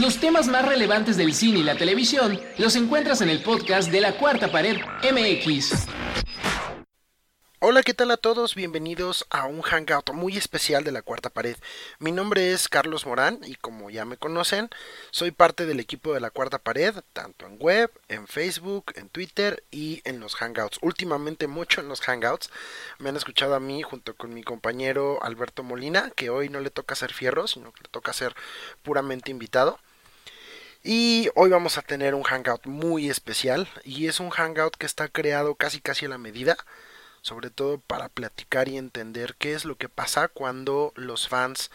Los temas más relevantes del cine y la televisión los encuentras en el podcast de la Cuarta Pared MX. Hola, ¿qué tal a todos? Bienvenidos a un hangout muy especial de la cuarta pared. Mi nombre es Carlos Morán y como ya me conocen, soy parte del equipo de la cuarta pared, tanto en web, en Facebook, en Twitter y en los hangouts. Últimamente mucho en los hangouts. Me han escuchado a mí junto con mi compañero Alberto Molina, que hoy no le toca ser fierro, sino que le toca ser puramente invitado. Y hoy vamos a tener un hangout muy especial y es un hangout que está creado casi casi a la medida sobre todo para platicar y entender qué es lo que pasa cuando los fans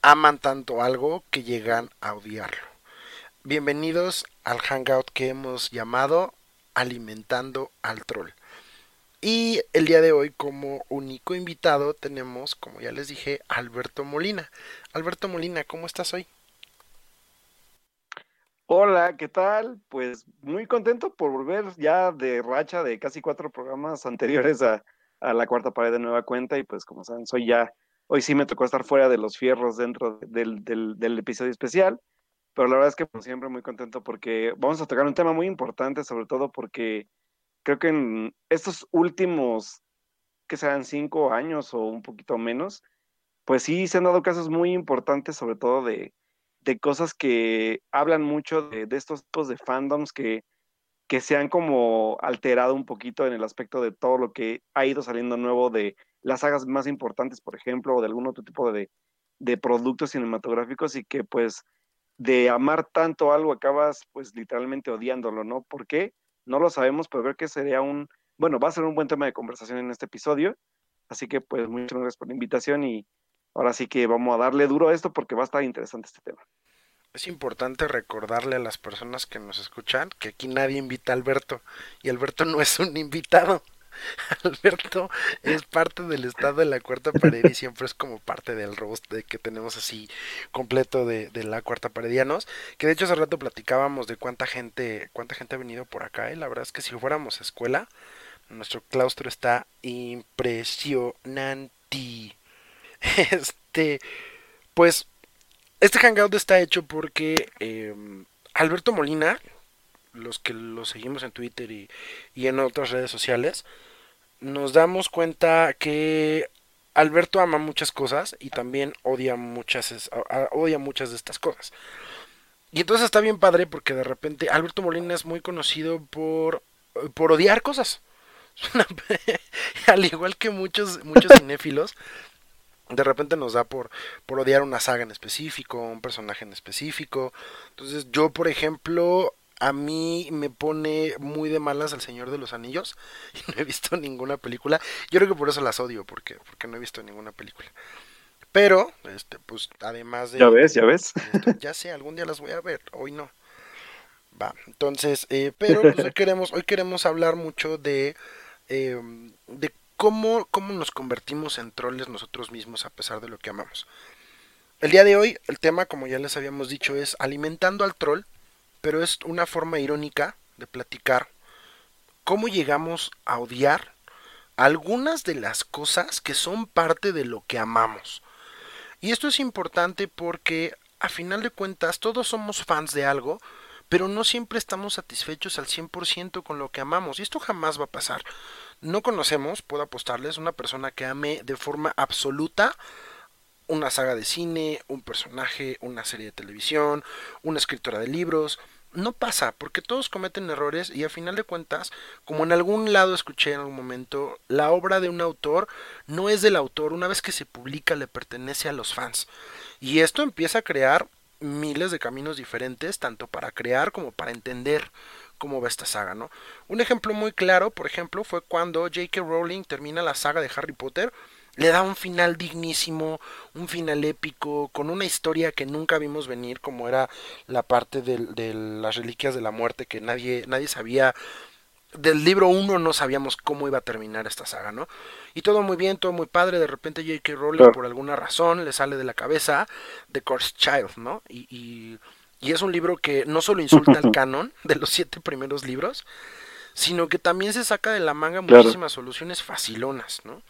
aman tanto algo que llegan a odiarlo. Bienvenidos al hangout que hemos llamado Alimentando al Troll. Y el día de hoy como único invitado tenemos, como ya les dije, Alberto Molina. Alberto Molina, ¿cómo estás hoy? Hola, ¿qué tal? Pues muy contento por volver ya de racha de casi cuatro programas anteriores a, la cuarta pared de nueva cuenta y pues como saben, soy ya, hoy sí me tocó estar fuera de los fierros dentro del, del, episodio especial, pero la verdad es que como siempre muy contento porque vamos a tocar un tema muy importante, sobre todo porque creo que en estos últimos, que sean cinco años o un poquito menos, pues sí se han dado casos muy importantes, sobre todo de de cosas que hablan mucho de, estos tipos de fandoms que, que se han como alterado un poquito en el aspecto de todo lo que ha ido saliendo nuevo de las sagas más importantes, por ejemplo, o de algún otro tipo de, de productos cinematográficos y que pues de amar tanto algo acabas pues literalmente odiándolo, ¿no? ¿Por qué? No lo sabemos, pero creo que sería un, bueno, va a ser un buen tema de conversación en este episodio. Así que pues muchas gracias por la invitación y ahora sí que vamos a darle duro a esto porque va a estar interesante este tema. Es importante recordarle a las personas que nos escuchan que aquí nadie invita a Alberto y Alberto no es un invitado. Alberto es parte del estado de la cuarta pared y siempre es como parte del roast de que tenemos así completo de, de, la cuarta paredianos. Que de hecho hace rato platicábamos de cuánta gente, cuánta gente ha venido por acá. Y la verdad es que si fuéramos a escuela, nuestro claustro está impresionante. Este, pues, este hangout está hecho porque em, Alberto Molina, los que lo seguimos en Twitter y, en otras redes sociales, nos damos cuenta que Alberto ama muchas cosas y también odia muchas, odia muchas de estas cosas. Y entonces está bien padre porque de repente Alberto Molina es muy conocido por, por odiar cosas. Al igual que muchos, muchos cinéfilos, de repente nos da por, por odiar una saga en específico, un personaje en específico. Entonces yo, por ejemplo, a mí me pone muy de malas El Señor de los Anillos y no he visto ninguna película. Yo creo que por eso las odio, porque, porque no he visto ninguna película. Pero, este, pues, además de... Ya ves, ya ves. ya sé, algún día las voy a ver, hoy no. Va, entonces, eh, pero pues, hoy, queremos, hoy queremos hablar mucho de, eh, de cómo, nos convertimos en troles nosotros mismos a pesar de lo que amamos. El día de hoy, el tema, como ya les habíamos dicho, es alimentando al troll, pero es una forma irónica de platicar cómo llegamos a odiar algunas de las cosas que son parte de lo que amamos. Y esto es importante porque a final de cuentas todos somos fans de algo, pero no siempre estamos satisfechos al 100% con lo que amamos. Y esto jamás va a pasar. No conocemos, puedo apostarles, una persona que ame de forma absoluta una saga de cine, un personaje, una serie de televisión, una escritora de libros. No pasa, porque todos cometen errores y a final de cuentas, como en algún lado escuché en algún momento, la obra de un autor no es del autor, una vez que se publica le pertenece a los fans. Y esto empieza a crear miles de caminos diferentes, tanto para crear como para entender cómo va esta saga, ¿no? Un ejemplo muy claro, por ejemplo, fue cuando J.K. Rowling termina la saga de Harry Potter, le da un final dignísimo, un final épico, con una historia que nunca vimos venir, como era la parte de, las reliquias de la muerte, que nadie, nadie sabía del libro 1 no sabíamos cómo iba a terminar esta saga, ¿no? Y todo muy bien, todo muy padre, de repente J.K. Rowling por alguna razón le sale de la cabeza The Course Child, ¿no? y y es un libro que no solo insulta al canon de los siete primeros libros, sino que también se saca de la manga muchísimas soluciones facilonas, ¿no?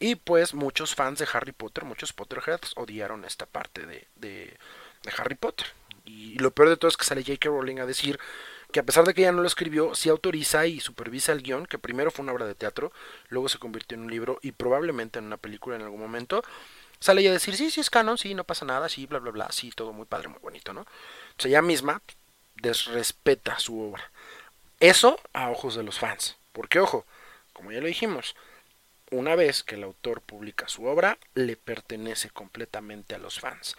Y pues muchos fans de Harry Potter, muchos Potterheads odiaron esta parte de, de, Harry Potter. Y lo peor de todo es que sale J.K. Rowling a decir que a pesar de que ella no lo escribió, sí autoriza y supervisa el guion, que primero fue una obra de teatro, luego se convirtió en un libro y probablemente en una película en algún momento. Sale ella a decir, sí, sí es canon, sí, no pasa nada, sí, bla, bla, bla, sí, todo muy padre, muy bonito, ¿no? sea, ella misma desrespeta su obra. Eso a ojos de los fans. Porque, ojo, como ya lo dijimos, una vez que el autor publica su obra, le pertenece completamente a los fans.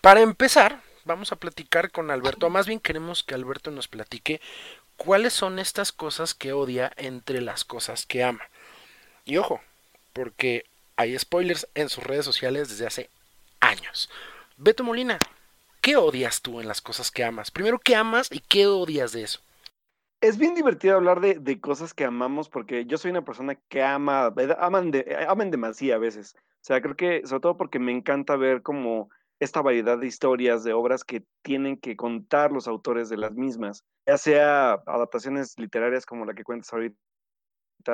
Para empezar, vamos a platicar con Alberto, más bien queremos que Alberto nos platique cuáles son estas cosas que odia entre las cosas que ama. Y ojo, porque hay spoilers en sus redes sociales desde hace años. Beto Molina, ¿qué odias tú en las cosas que amas? Primero, ¿qué amas y qué odias de eso? Es bien divertido hablar de, de cosas que amamos porque yo soy una persona que ama, aman, de, aman demasiado a veces. O sea, creo que sobre todo porque me encanta ver como esta variedad de historias, de obras que tienen que contar los autores de las mismas, ya sea adaptaciones literarias como la que cuentas ahorita,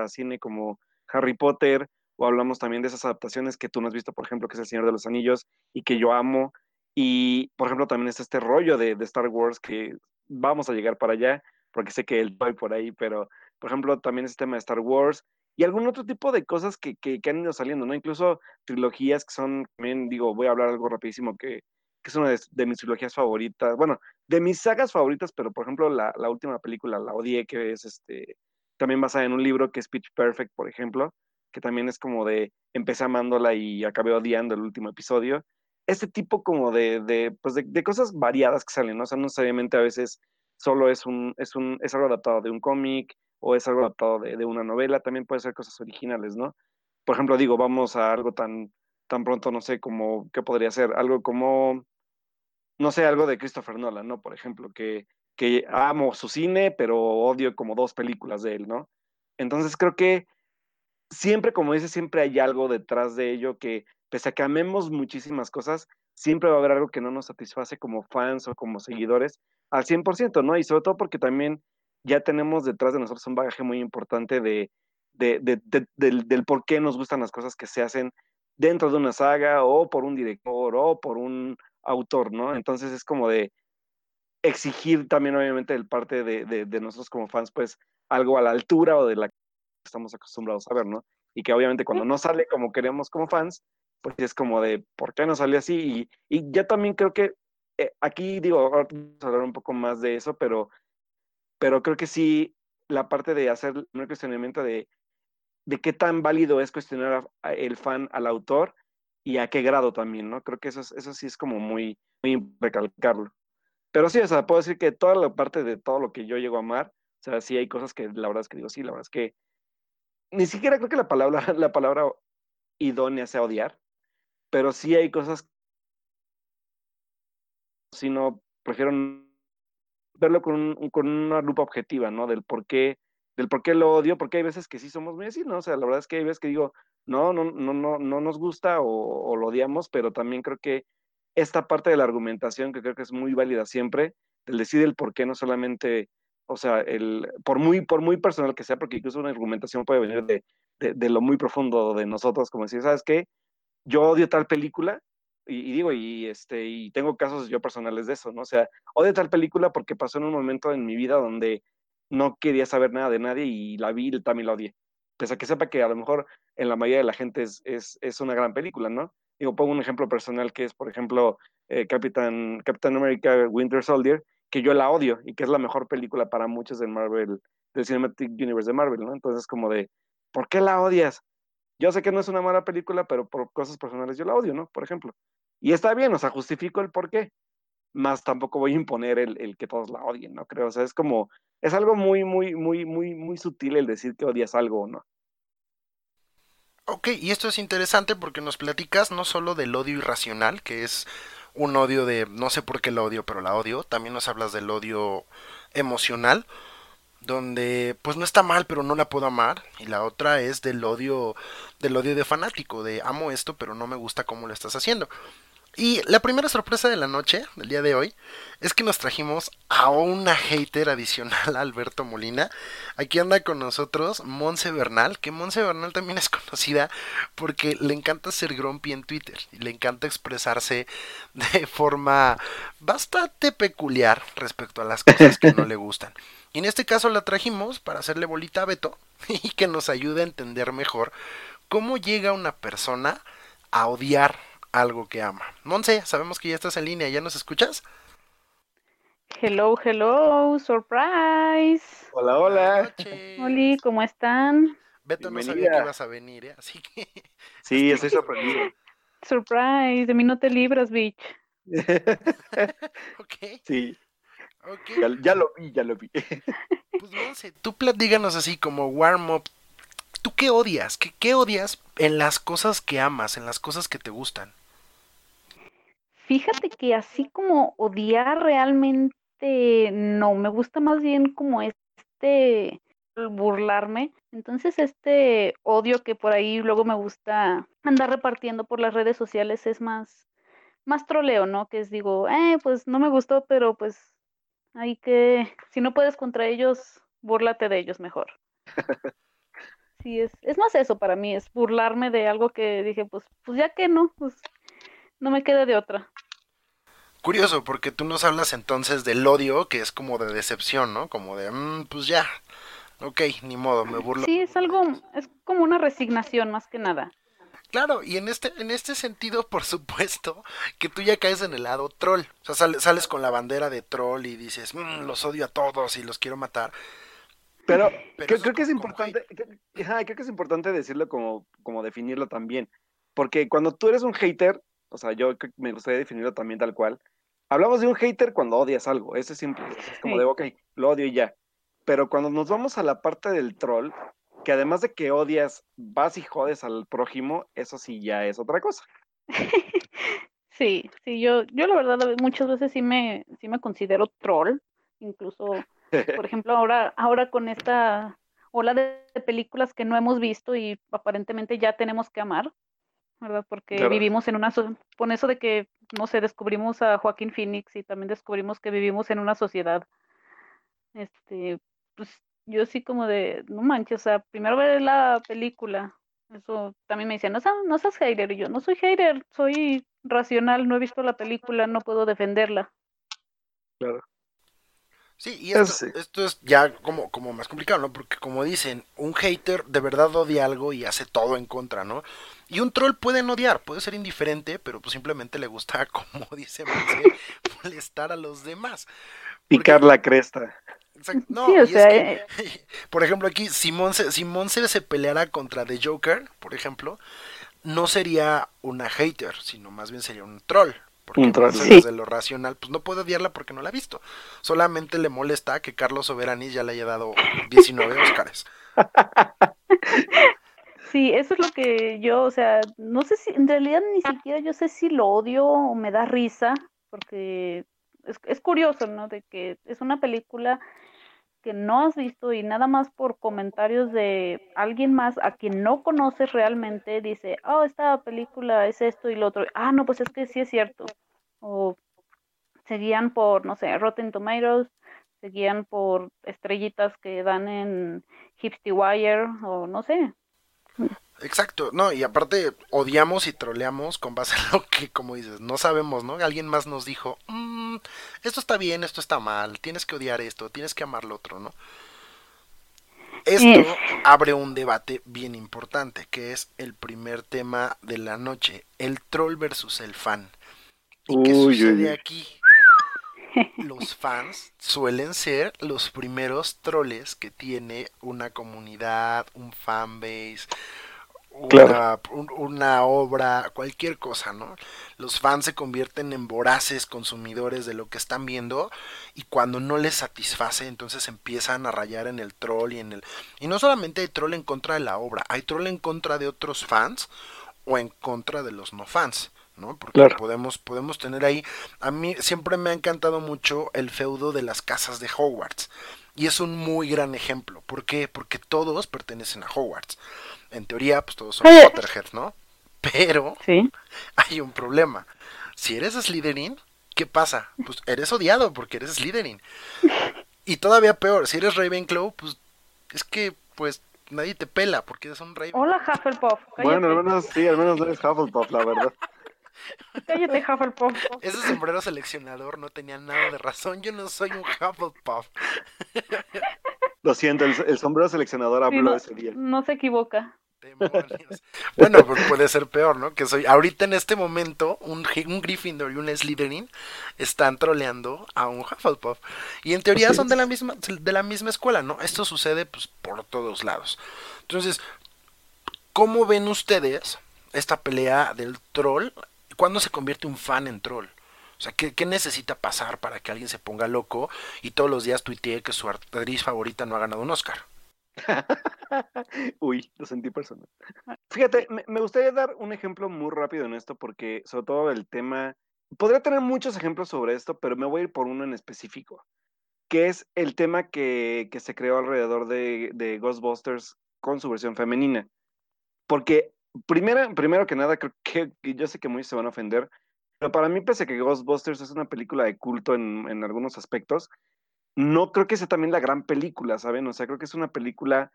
cine como Harry Potter, o hablamos también de esas adaptaciones que tú no has visto, por ejemplo, que es El Señor de los Anillos y que yo amo. Y, por ejemplo, también está este rollo de, de Star Wars que vamos a llegar para allá, porque sé que él va por ahí, pero, por ejemplo, también este tema de Star Wars y algún otro tipo de cosas que, que, han ido saliendo, ¿no? Incluso trilogías que son, también digo, voy a hablar algo rapidísimo, que, que es una de, mis trilogías favoritas, bueno, de mis sagas favoritas, pero por ejemplo la, la, última película, la odié, que es este, también basada en un libro que es Pitch Perfect, por ejemplo, que también es como de, empecé amándola y acabé odiando el último episodio. Este tipo como de, de pues de, de, cosas variadas que salen, ¿no? O sea, no necesariamente a veces solo es, un, es, un, es algo adaptado de un cómic o es algo adaptado de, una novela, también puede ser cosas originales, ¿no? Por ejemplo, digo, vamos a algo tan, tan pronto, no sé, como, ¿qué podría ser? Algo como, no sé, algo de Christopher Nolan, ¿no? Por ejemplo, que, que amo su cine, pero odio como dos películas de él, ¿no? Entonces creo que siempre, como dice, siempre hay algo detrás de ello que, pese a que amemos muchísimas cosas, siempre va a haber algo que no nos satisface como fans o como seguidores al 100%, ¿no? Y sobre todo porque también ya tenemos detrás de nosotros un bagaje muy importante de, del, por qué nos gustan las cosas que se hacen dentro de una saga o por un director o por un autor, ¿no? Entonces es como de exigir también obviamente del parte de, nosotros como fans pues algo a la altura o de la estamos acostumbrados a ver, ¿no? Y que obviamente cuando no sale como queremos como fans, pues es como de, ¿por qué no salió así? Y, y ya también creo que eh, aquí digo, vamos a hablar un poco más de eso, pero, pero creo que sí, la parte de hacer un cuestionamiento de, de qué tan válido es cuestionar el fan al autor y a qué grado también, ¿no? Creo que eso, eso sí es como muy, muy recalcarlo. Pero sí, o sea, puedo decir que toda la parte de todo lo que yo llego a amar, o sea, sí hay cosas que la verdad es que digo, sí, la verdad es que ni siquiera creo que la palabra, la palabra idónea sea odiar, pero sí hay cosas, sino prefiero verlo con, con una lupa objetiva, ¿no? Del por qué, del por qué lo odio, porque hay veces que sí somos ¿no? O sea, la verdad es que hay veces que digo, no, no, no, no, no nos gusta o, lo odiamos, pero también creo que esta parte de la argumentación, que creo que es muy válida siempre, el decir el por qué, no solamente, o sea, el, por, muy, por muy personal que sea, porque incluso una argumentación puede venir de, de, lo muy profundo de nosotros, como decir, ¿sabes qué? yo odio tal película, y, digo, y, este, y tengo casos yo personales de eso, ¿no? O sea, odio tal película porque pasó en un momento en mi vida donde no quería saber nada de nadie y la vi y también la odié. Pese a que sepa que a lo mejor en la mayoría de la gente es, es, es una gran película, ¿no? Digo, pongo un ejemplo personal que es, por ejemplo, eh, Capitán, Capitán America Winter Soldier, que yo la odio y que es la mejor película para muchos del Marvel, del Cinematic Universe de Marvel, ¿no? Entonces, como de, ¿por qué la odias? Yo sé que no es una mala película, pero por cosas personales yo la odio, ¿no? Por ejemplo. Y está bien, o sea, justifico el por qué. Más tampoco voy a imponer el, que todos la odien, ¿no? Creo, o sea, es como, es algo muy, muy, muy, muy, muy sutil el decir que odias algo o no. Ok, y esto es interesante porque nos platicas no solo del odio irracional, que es un odio de no sé por qué la odio, pero la odio, también nos hablas del odio emocional, donde pues no está mal pero no la puedo amar y la otra es del odio del odio de fanático de amo esto pero no me gusta cómo lo estás haciendo Y la primera sorpresa de la noche, del día de hoy, es que nos trajimos a una hater adicional, Alberto Molina. Aquí anda con nosotros Monse Bernal, que Monse Bernal también es conocida porque le encanta ser grumpy en Twitter y le encanta expresarse de forma bastante peculiar respecto a las cosas que no le gustan. Y en este caso la trajimos para hacerle bolita a Beto y que nos ayude a entender mejor cómo llega una persona a odiar algo que ama. Monse, sabemos que ya estás en línea, ¿ya nos escuchas? Hello, hello, surprise. Hola, hola. Hola, ¿cómo están? Beto no sabía que ibas a venir, ¿eh? así que... Sí, estoy sorprendido. Surprise, de mí no te libras, bitch. ok. Sí. Okay. Ya, lo vi, ya lo vi. pues Monse, tú platíganos así como warm up. ¿Tú qué odias? ¿Qué, ¿Qué odias en las cosas que amas, en las cosas que te gustan? Fíjate que así como odiar realmente no, me gusta más bien como este burlarme. Entonces este odio que por ahí luego me gusta andar repartiendo por las redes sociales es más más troleo, ¿no? Que es digo, eh, pues no me gustó, pero pues hay que, si no puedes contra ellos, búrlate de ellos mejor. Sí, es, es más eso para mí, es burlarme de algo que dije, pues, pues ya que no, pues no me queda de otra. Curioso, porque tú nos hablas entonces del odio, que es como de decepción, ¿no? Como de, mm, pues ya, ok, ni modo, me burlo. Sí, es algo, es como una resignación más que nada. Claro, y en este, en este sentido, por supuesto, que tú ya caes en el lado troll. O sea, sales, con la bandera de troll y dices, mm, los odio a todos y los quiero matar. Pero, creo, que es importante, creo, que es importante decirlo como, como definirlo también. Porque cuando tú eres un hater, o sea, yo me gustaría definirlo también tal cual, Hablamos de un hater cuando odias algo, eso es simple, es como de, ok, lo odio y ya. Pero cuando nos vamos a la parte del troll, que además de que odias, vas y jodes al prójimo, eso sí ya es otra cosa. Sí, sí, yo, yo la verdad muchas veces sí me, sí me considero troll, incluso, por ejemplo, ahora, ahora con esta ola de películas que no hemos visto y aparentemente ya tenemos que amar, ¿verdad? Porque vivimos en una, con eso de que, no sé, descubrimos a Joaquín Phoenix y también descubrimos que vivimos en una sociedad, este, pues yo sí como de, no manches, o sea, primero ver la película, eso también me decían, no, no seas hater, y yo no soy hater, soy racional, no he visto la película, no puedo defenderla. Claro. Sí, y esto, esto, es ya como, como más complicado, ¿no? Porque como dicen, un hater de verdad odia algo y hace todo en contra, ¿no? Y un troll puede no odiar, puede ser indiferente, pero pues simplemente le gusta, como dice molestar a los demás. Picar la cresta. No, sí, o sea, eh, por ejemplo, aquí Simón se, Simón se, se peleara contra The Joker, por ejemplo, no sería una hater, sino más bien sería un troll. Porque desde lo racional, pues no puede odiarla porque no la ha visto. Solamente le molesta que Carlos Soberanis ya le haya dado 19 Óscares. Sí, eso es lo que yo, o sea, no sé si, en realidad ni siquiera yo sé si lo odio o me da risa, porque es, es curioso, ¿no? De que es una película que no has visto y nada más por comentarios de alguien más a quien no conoces realmente dice, oh, esta película es esto y lo otro. Ah, no, pues es que sí es cierto. O seguían por, no sé, Rotten Tomatoes, seguían por estrellitas que dan en Hipsty Wire o no sé. Exacto, no, y aparte odiamos y troleamos con base en lo que, como dices, no sabemos, ¿no? Alguien más nos dijo, mm, esto está bien, esto está mal, tienes que odiar esto, tienes que amar lo otro, ¿no? Esto abre un debate bien importante, que es el primer tema de la noche, el troll versus el fan. ¿Y qué sucede aquí? Los fans suelen ser los primeros troles que tiene una comunidad, un fanbase, una, obra, cualquier cosa, ¿no? Los fans se convierten en voraces consumidores de lo que están viendo y cuando no les satisface, entonces empiezan a rayar en el troll y en el... Y no solamente hay troll en contra de la obra, hay troll en contra de otros fans o en contra de los no fans. ¿No? Porque podemos, podemos tener ahí, a mí siempre me ha encantado mucho el feudo de las casas de Hogwarts. Y es un muy gran ejemplo. ¿Por qué? Porque todos pertenecen a Hogwarts en teoría, pues todos son Potterheads, ¿no? Pero hay un problema. si eres Slytherin, ¿qué pasa? Pues eres odiado porque eres Slytherin. Y todavía peor, si eres Ravenclaw, pues es que pues nadie te pela porque eres un Ravenclaw. Hola, Hufflepuff. Bueno, al menos sí, al menos no eres Hufflepuff, la verdad. Cállate, Hufflepuff. Ese sombrero seleccionador no tenía nada de razón. Yo no soy un Hufflepuff. Lo siento, el, sombrero seleccionador habló no, ese día. No se equivoca. Bueno, pues puede ser peor, ¿no? Que soy ahorita en este momento un, un Gryffindor y un Slytherin están troleando a un Hufflepuff y en teoría son de la misma de la misma escuela, ¿no? Esto sucede pues por todos lados. Entonces, ¿cómo ven ustedes esta pelea del troll? ¿Cuándo se convierte un fan en troll? O sea, ¿qué, ¿qué, necesita pasar para que alguien se ponga loco y todos los días tuitee que su actriz favorita no ha ganado un Oscar? Uy, lo sentí personal. Fíjate, me, gustaría dar un ejemplo muy rápido en esto porque sobre todo el tema, podría tener muchos ejemplos sobre esto, pero me voy a ir por uno en específico, que es el tema que, se creó alrededor de, Ghostbusters con su versión femenina. Porque primero, primero que nada, creo que yo sé que muchos se van a ofender, pero para mí, pese a que Ghostbusters es una película de culto en, en algunos aspectos, no creo que sea también la gran película, ¿saben? O sea, creo que es una película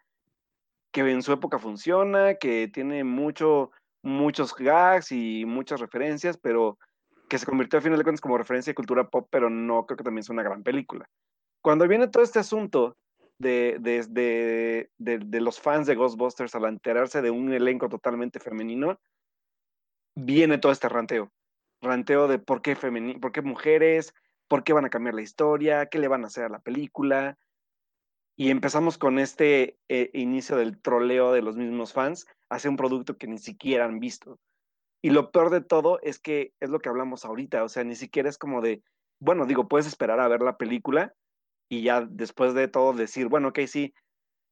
que en su época funciona, que tiene mucho, muchos gags y muchas referencias, pero que se convirtió a final de cuentas como referencia de cultura pop, pero no creo que también sea una gran película. Cuando viene todo este asunto de, de, de, los fans de Ghostbusters al enterarse de un elenco totalmente femenino, viene todo este ranteo. Ranteo de por qué, por qué mujeres, por qué van a cambiar la historia, qué le van a hacer a la película. Y empezamos con este eh, inicio del troleo de los mismos fans hacia un producto que ni siquiera han visto. Y lo peor de todo es que es lo que hablamos ahorita, o sea, ni siquiera es como de, bueno, digo, puedes esperar a ver la película y ya después de todo decir, bueno, ok, sí,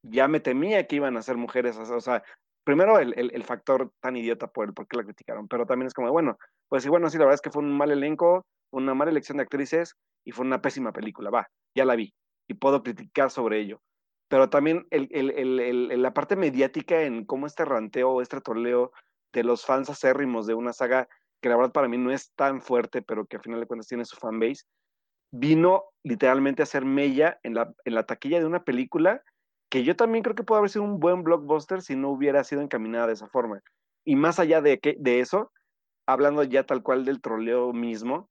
ya me temía que iban a ser mujeres, o sea, primero el, el, factor tan idiota por el por qué la criticaron, pero también es como, bueno, pues sí, bueno, sí, la verdad es que fue un mal elenco, una mala elección de actrices y fue una pésima película, va, ya la vi y puedo criticar sobre ello. Pero también el, la parte mediática en cómo este ranteo, este troleo de los fans acérrimos de una saga que la verdad para mí no es tan fuerte, pero que al final de cuentas tiene su fanbase, vino literalmente a ser mella en la, en la taquilla de una película que yo también creo que puede haber sido un buen blockbuster si no hubiera sido encaminada de esa forma. Y más allá de, que, de eso, hablando ya tal cual del troleo mismo,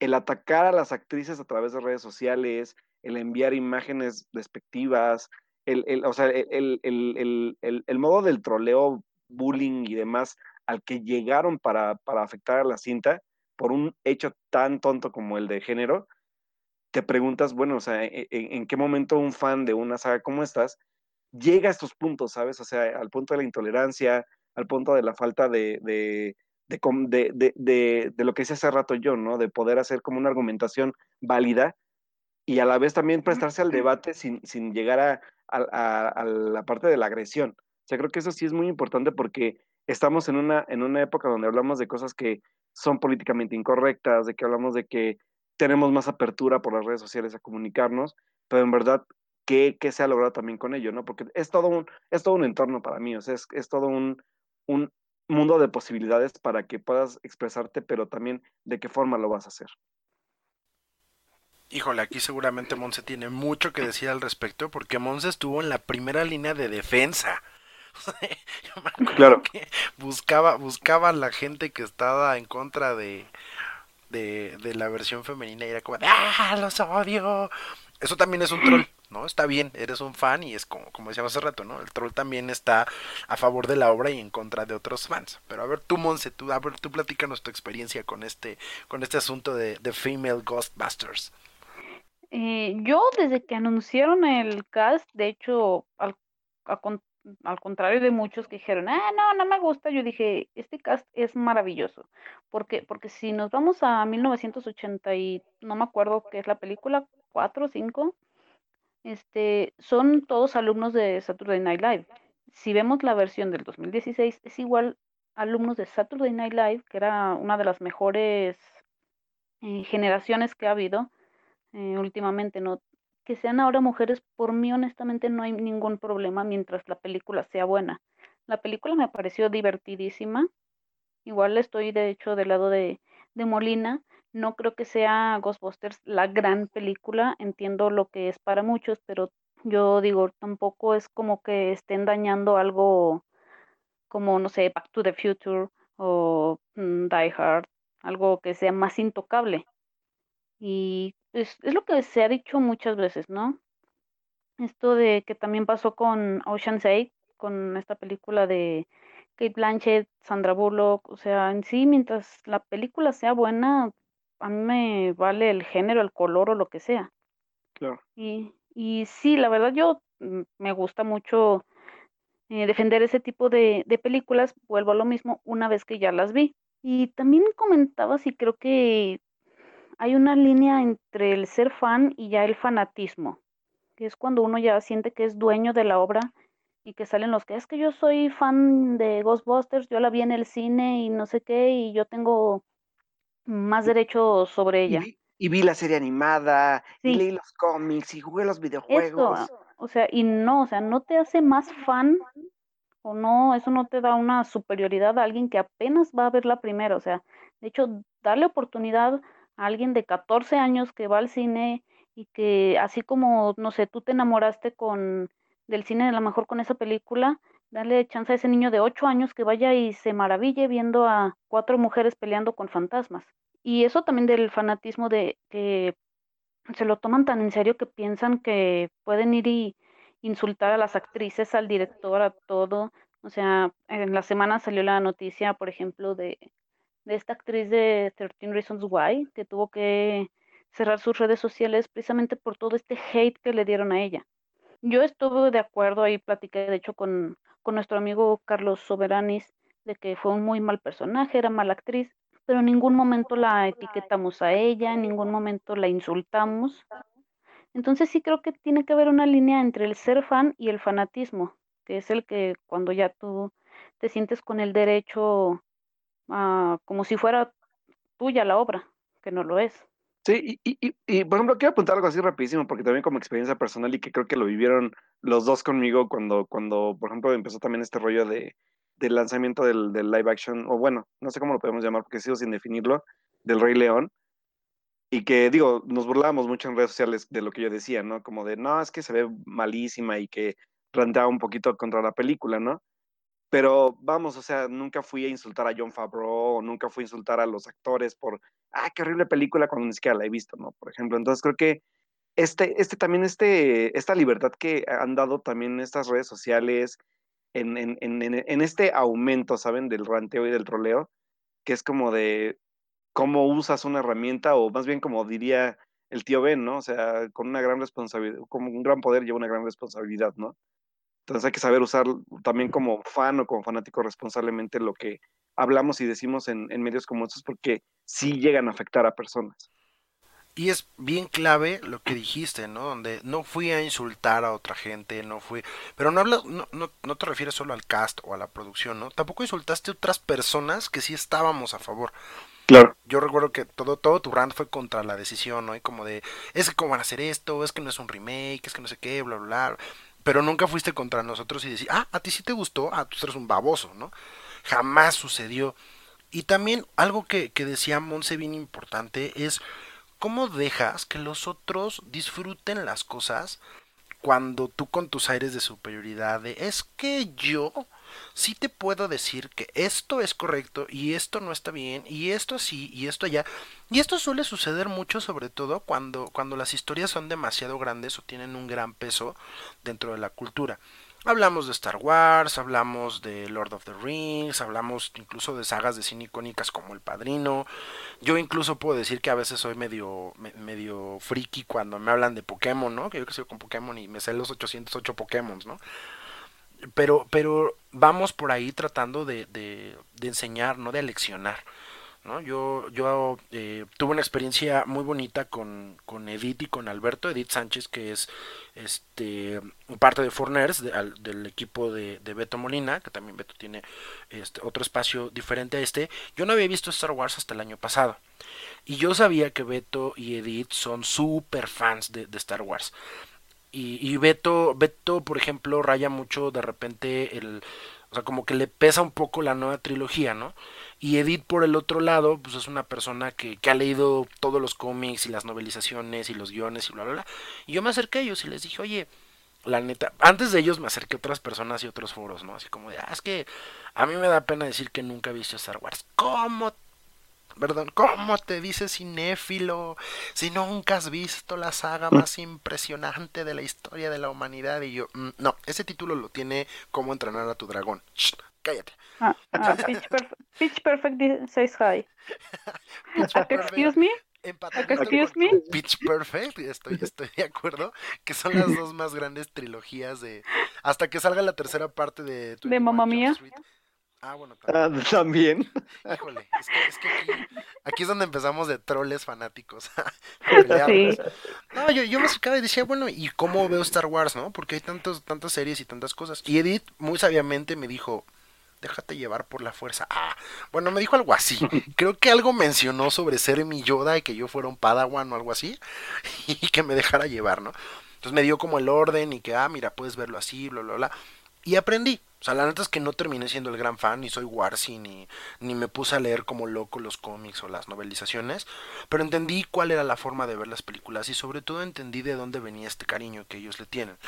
el atacar a las actrices a través de redes sociales, el enviar imágenes despectivas, el, el o sea, el, el, modo del troleo, bullying y demás al que llegaron para, para afectar a la cinta por un hecho tan tonto como el de género, te preguntas, bueno, o sea, ¿en, en qué momento un fan de una saga como estas llega a estos puntos, ¿sabes? O sea, al punto de la intolerancia, al punto de la falta de, de, de, de, lo que hice hace rato yo, ¿no? De poder hacer como una argumentación válida y a la vez también prestarse al debate sin, sin llegar a, a, a, la parte de la agresión. O sea, creo que eso sí es muy importante porque estamos en una, en una época donde hablamos de cosas que son políticamente incorrectas, de que hablamos de que tenemos más apertura por las redes sociales a comunicarnos, pero en verdad, ¿qué, qué se ha logrado también con ello? ¿no? Porque es todo un, es todo un entorno para mí, o sea, es, es todo un, un, mundo de posibilidades para que puedas expresarte, pero también de qué forma lo vas a hacer. Híjole, aquí seguramente Monse tiene mucho que decir al respecto, porque Monse estuvo en la primera línea de defensa. claro. buscaba, buscaba a la gente que estaba en contra de, de, de la versión femenina y era como, ¡ah, los odio! Eso también es un troll. ¿no? Está bien, eres un fan y es como, como decíamos hace rato, ¿no? El troll también está a favor de la obra y en contra de otros fans. Pero a ver, tú, Monse, tú, a ver, tú platícanos tu experiencia con este, con este asunto de, de Female Ghostbusters. Eh, yo desde que anunciaron el cast, de hecho, al, al contrario de muchos que dijeron, ah, no, no me gusta, yo dije, este cast es maravilloso. porque Porque si nos vamos a 1980 y no me acuerdo qué es la película, 4 o 5, este, son todos alumnos de Saturday Night Live. Si vemos la versión del 2016, es igual alumnos de Saturday Night Live, que era una de las mejores eh, generaciones que ha habido eh, últimamente, ¿no? Que sean ahora mujeres, por mí honestamente no hay ningún problema mientras la película sea buena. La película me pareció divertidísima. Igual estoy de hecho del lado de, de Molina. No creo que sea Ghostbusters la gran película, entiendo lo que es para muchos, pero yo digo, tampoco es como que estén dañando algo como, no sé, Back to the Future o mm, Die Hard, algo que sea más intocable. Y es, es lo que se ha dicho muchas veces, ¿no? Esto de que también pasó con Ocean's 8, con esta película de Kate Blanchett, Sandra Bullock, o sea, en sí, mientras la película sea buena, a mí me vale el género, el color o lo que sea. Claro. Y, y sí, la verdad yo mm, me gusta mucho eh, defender ese tipo de, de películas, vuelvo a lo mismo una vez que ya las vi. Y también comentabas y creo que hay una línea entre el ser fan y ya el fanatismo, que es cuando uno ya siente que es dueño de la obra y que salen los que es que yo soy fan de Ghostbusters, yo la vi en el cine y no sé qué, y yo tengo más derechos sobre ella. Y vi, y vi la serie animada, y leí los cómics, y jugué los videojuegos. Eso, o sea, y no, o sea, no te hace más fan o no, eso no te da una superioridad a alguien que apenas va a ver la primera, o sea, de hecho, darle oportunidad alguien de 14 años que va al cine y que así como, no sé, tú te enamoraste con del cine a lo mejor con esa película, darle chance a ese niño de 8 años que vaya y se maraville viendo a cuatro mujeres peleando con fantasmas. Y eso también del fanatismo de que se lo toman tan en serio que piensan que pueden ir y insultar a las actrices, al director, a todo. O sea, en la semana salió la noticia, por ejemplo, de, de esta actriz de 13 Reasons Why, que tuvo que cerrar sus redes sociales precisamente por todo este hate que le dieron a ella. Yo estuve de acuerdo, ahí platiqué de hecho con, con nuestro amigo Carlos Soberanis, de que fue un muy mal personaje, era mala actriz, pero en ningún momento la etiquetamos a ella, en ningún momento la insultamos. Entonces sí creo que tiene que haber una línea entre el ser fan y el fanatismo, que es el que cuando ya tú te sientes con el derecho a, como si fuera tuya la obra, que no lo es. Sí, y, y, y, por ejemplo, quiero apuntar algo así rapidísimo, porque también como experiencia personal y que creo que lo vivieron los dos conmigo cuando, cuando por ejemplo, empezó también este rollo de, del lanzamiento del, del live action, o bueno, no sé cómo lo podemos llamar, porque sigo sin definirlo, del Rey León. Y que, digo, nos burlábamos mucho en redes sociales de lo que yo decía, ¿no? Como de, no, es que se ve malísima y que ranteaba un poquito contra la película, ¿no? Pero vamos, o sea, nunca fui a insultar a John Favreau, nunca fui a insultar a los actores por, ah, qué horrible película cuando ni siquiera la he visto, ¿no? Por ejemplo, entonces creo que este, este también, este, esta libertad que han dado también estas redes sociales, en, en, en, en este aumento, ¿saben? Del ranteo y del troleo, que es como de cómo usas una herramienta, o más bien como diría el tío Ben, ¿no? O sea, con una gran responsabilidad, como un gran poder lleva una gran responsabilidad, ¿no? Entonces hay que saber usar también como fan o como fanático responsablemente lo que hablamos y decimos en, en medios como estos porque sí llegan a afectar a personas. Y es bien clave lo que dijiste, ¿no? Donde no fui a insultar a otra gente, no fui... Pero no, hablas, no, no, no, te refieres solo al cast o a la producción, ¿no? Tampoco insultaste a otras personas que sí estábamos a favor. Claro. Yo recuerdo que todo, todo tu rant fue contra la decisión, ¿no? Y como de, es que cómo van a hacer esto, es que no es un remake, es que no sé qué, bla, bla, bla. Pero nunca fuiste contra nosotros y decir, ah, a ti sí te gustó, ah, tú eres un baboso, ¿no? Jamás sucedió. Y también algo que, que decía Monse bien importante es cómo dejas que los otros disfruten las cosas cuando tú con tus aires de superioridad de, es que yo sí te puedo decir que esto es correcto y esto no está bien y esto sí y esto allá. Y esto suele suceder mucho sobre todo cuando, cuando las historias son demasiado grandes o tienen un gran peso dentro de la cultura. Hablamos de Star Wars, hablamos de Lord of the Rings, hablamos incluso de sagas de cine icónicas como El Padrino. Yo incluso puedo decir que a veces soy medio medio friki cuando me hablan de Pokémon, ¿no? Que yo que soy con Pokémon y me sé los 808 Pokémon, ¿no? Pero, pero vamos por ahí tratando de, de, enseñar, no de leccionar. ¿no? Yo, yo eh, tuve una experiencia muy bonita con, con, Edith y con Alberto, Edith Sánchez, que es este parte de Forners, de, del equipo de, de, Beto Molina, que también Beto tiene este, otro espacio diferente a este. Yo no había visto Star Wars hasta el año pasado. Y yo sabía que Beto y Edith son súper fans de Star Wars. Y, y, Beto, Beto, por ejemplo, raya mucho de repente el... O sea, como que le pesa un poco la nueva trilogía, ¿no? Y Edith, por el otro lado, pues es una persona que, que ha leído todos los cómics y las novelizaciones y los guiones y bla, bla, bla. Y yo me acerqué a ellos y les dije, oye, la neta, antes de ellos me acerqué a otras personas y otros foros, ¿no? Así como de, ah, es que a mí me da pena decir que nunca he visto Star Wars. ¿Cómo Perdón, ¿cómo te dices cinéfilo si nunca has visto la saga más impresionante de la historia de la humanidad? Y yo, mm, no, ese título lo tiene Cómo entrenar a tu dragón. cállate. Ah, ah, pitch, Perfect says hi. Excuse me. Excuse me. Pitch Perfect, estoy, estoy de acuerdo, que son las dos más grandes trilogías de... Hasta que salga la tercera parte de... De Mamma Mía. Ah, bueno, también. Ah, Híjole, es que, es que aquí, es donde empezamos de troles fanáticos. sí. No, yo, yo me acercaba y decía, bueno, ¿y cómo veo Star Wars, no? Porque hay tantos, tantas series y tantas cosas. Y Edith muy sabiamente me dijo, déjate llevar por la fuerza. Ah, bueno, me dijo algo así. Creo que algo mencionó sobre ser mi Yoda y que yo fuera un Padawan o algo así. Y que me dejara llevar, ¿no? Entonces me dio como el orden y que, ah, mira, puedes verlo así, bla, bla, bla. Y aprendí. O sea, la neta es que no terminé siendo el gran fan, ni soy Warsi, ni, ni me puse a leer como loco los cómics o las novelizaciones, pero entendí cuál era la forma de ver las películas y sobre todo entendí de dónde venía este cariño que ellos le tienen.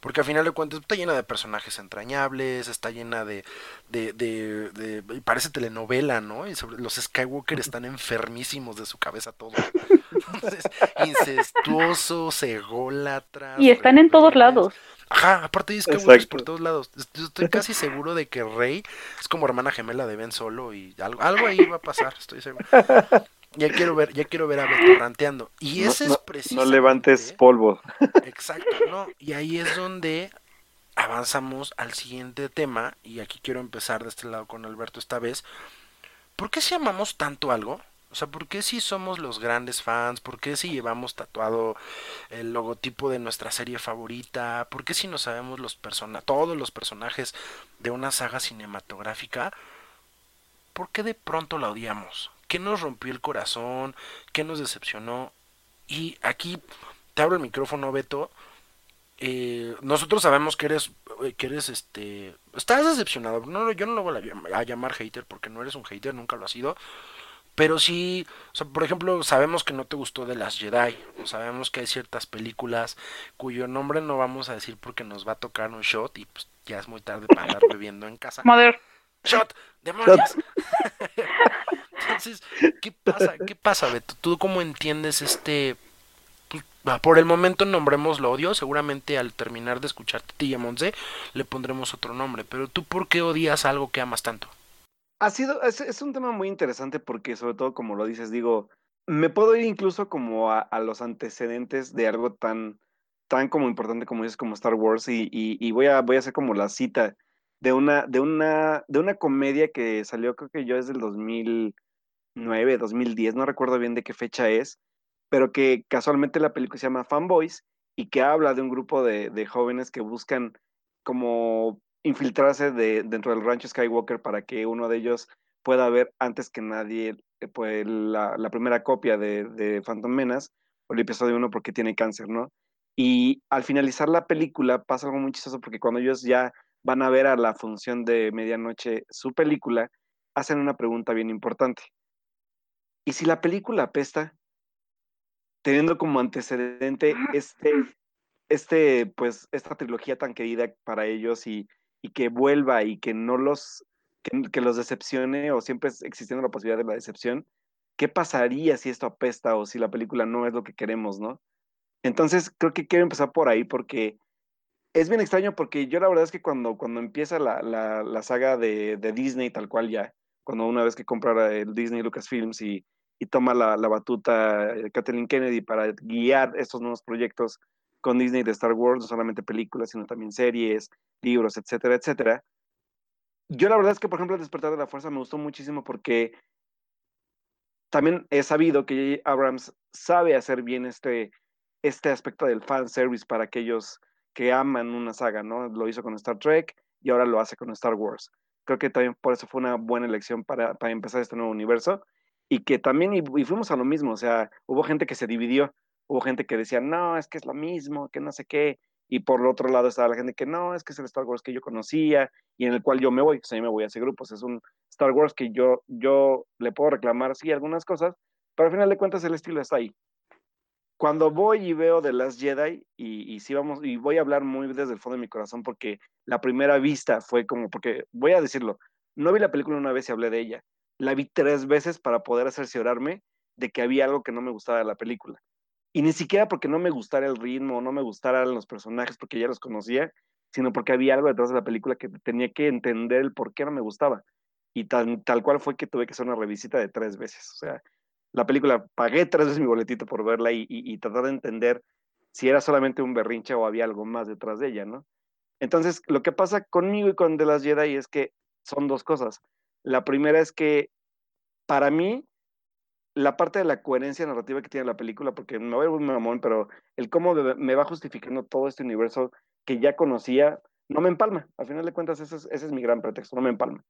Porque al final de cuentas está llena de personajes entrañables, está llena de... de, de, de parece telenovela, ¿no? Y sobre los Skywalker están enfermísimos de su cabeza todos. Entonces, incestuosos, ególatras. Y están en todos lados. Ajá, aparte es que por todos lados. Estoy casi seguro de que Rey es como hermana gemela de Ben Solo y algo, algo ahí va a pasar, estoy seguro. Ya quiero ver, ya quiero ver a Beto ranteando. Y ese es preciso. No levantes polvo. Exacto, no. Y ahí es donde avanzamos al siguiente tema. Y aquí quiero empezar de este lado con Alberto esta vez. ¿Por qué si amamos tanto algo? O sea, ¿por qué si somos los grandes fans? ¿Por qué si llevamos tatuado el logotipo de nuestra serie favorita? ¿Por qué si no sabemos los persona todos los personajes de una saga cinematográfica? ¿Por qué de pronto la odiamos? ¿Qué nos rompió el corazón? ¿Qué nos decepcionó? Y aquí te abro el micrófono, Beto. Eh, nosotros sabemos que eres, eh, que eres este, estás decepcionado. No, yo no lo voy a llamar hater porque no eres un hater, nunca lo has sido pero sí, o sea, por ejemplo, sabemos que no te gustó de las Jedi, o sabemos que hay ciertas películas cuyo nombre no vamos a decir porque nos va a tocar un shot y pues ya es muy tarde para andar bebiendo en casa. Mother. Shot, demonios. Entonces, ¿qué pasa? ¿Qué pasa, Beto? ¿Tú cómo entiendes este por el momento nombremos lo odio, seguramente al terminar de escucharte ti y a Monse le pondremos otro nombre, pero tú por qué odias algo que amas tanto? Ha sido, es, un tema muy interesante porque sobre todo como lo dices, digo, me puedo ir incluso como a, los antecedentes de algo tan, tan como importante como dices, como Star Wars, y, y, voy, a, voy a hacer como la cita de una, de una, de una comedia que salió, creo que yo es del 2009, 2010, no recuerdo bien de qué fecha es, pero que casualmente la película se llama Fanboys y que habla de un grupo de, de jóvenes que buscan como infiltrarse de, dentro del rancho Skywalker para que uno de ellos pueda ver antes que nadie eh, pues, la, primera copia de, de, Phantom Menace o el episodio 1 porque tiene cáncer, ¿no? Y al finalizar la película pasa algo muy chistoso porque cuando ellos ya van a ver a la función de medianoche su película, hacen una pregunta bien importante. ¿Y si la película apesta? Teniendo como antecedente este, este, pues, esta trilogía tan querida para ellos y y que vuelva y que no los, que, los decepcione o siempre existiendo la posibilidad de la decepción, ¿qué pasaría si esto apesta o si la película no es lo que queremos, no? Entonces creo que quiero empezar por ahí porque es bien extraño porque yo la verdad es que cuando, cuando empieza la, la, saga de, de, Disney tal cual ya, cuando una vez que comprara el Disney Lucasfilms y, y toma la, la batuta eh, Kathleen Kennedy para guiar estos nuevos proyectos con Disney de Star Wars, no solamente películas, sino también series, libros, etcétera, etcétera. Yo la verdad es que, por ejemplo, El despertar de la fuerza me gustó muchísimo porque también he sabido que. Abrams sabe hacer bien este, este aspecto del fan service para aquellos que aman una saga, ¿no? Lo hizo con Star Trek y ahora lo hace con Star Wars. Creo que también por eso fue una buena elección para, para empezar este nuevo universo y que también, y, fuimos a lo mismo, o sea, hubo gente que se dividió, hubo gente que decía, no, es que es lo mismo, que no sé qué, y por otro lado estaba la gente que no, es que es el Star Wars que yo conocía y en el cual yo me voy, o sea, yo me voy a ese grupo, es un Star Wars que yo, yo le puedo reclamar, sí, algunas cosas, pero al final de cuentas el estilo está ahí. Cuando voy y veo The Last Jedi, y, y sí vamos, y voy a hablar muy desde el fondo de mi corazón, porque la primera vista fue como, porque voy a decirlo, no vi la película una vez y hablé de ella, la vi tres veces para poder cerciorarme de que había algo que no me gustaba de la película. Y ni siquiera porque no me gustara el ritmo, no me gustaran los personajes, porque ya los conocía, sino porque había algo detrás de la película que tenía que entender el por qué no me gustaba. Y tal, tal cual fue que tuve que hacer una revisita de tres veces. O sea, la película, pagué tres veces mi boletito por verla y, y, tratar de entender si era solamente un berrinche o había algo más detrás de ella, ¿no? Entonces, lo que pasa conmigo y con The Last Jedi es que son dos cosas. La primera es que para mí la parte de la coherencia narrativa que tiene la película, porque me voy a un mamón, pero el cómo me va justificando todo este universo que ya conocía, no me empalma. Al final de cuentas, ese es, ese es mi gran pretexto, no me empalma.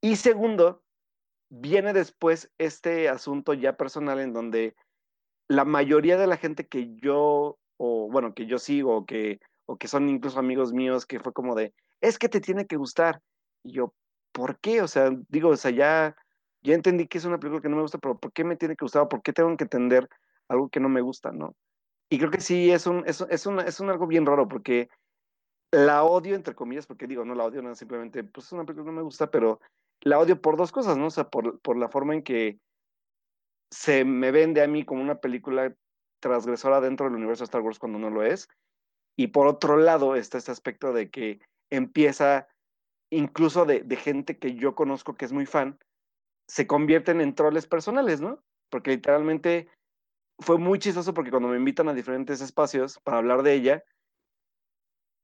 Y segundo, viene después este asunto ya personal en donde la mayoría de la gente que yo, o bueno, que yo sigo, o que, o que son incluso amigos míos, que fue como de, es que te tiene que gustar. Y yo, ¿por qué? O sea, digo, o sea, ya ya entendí que es una película que no me gusta, pero ¿por qué me tiene que gustar? ¿Por qué tengo que entender algo que no me gusta, no? Y creo que sí, es un, es, es, es un algo bien raro, porque la odio, entre comillas, porque digo, no la odio, no, simplemente, pues es una película que no me gusta, pero la odio por dos cosas, ¿no? O sea, por, por la forma en que se me vende a mí como una película transgresora dentro del universo de Star Wars cuando no lo es. Y por otro lado está este aspecto de que empieza, incluso de, de gente que yo conozco que es muy fan, se convierten en troles personales, ¿no? Porque literalmente fue muy chistoso porque cuando me invitan a diferentes espacios para hablar de ella,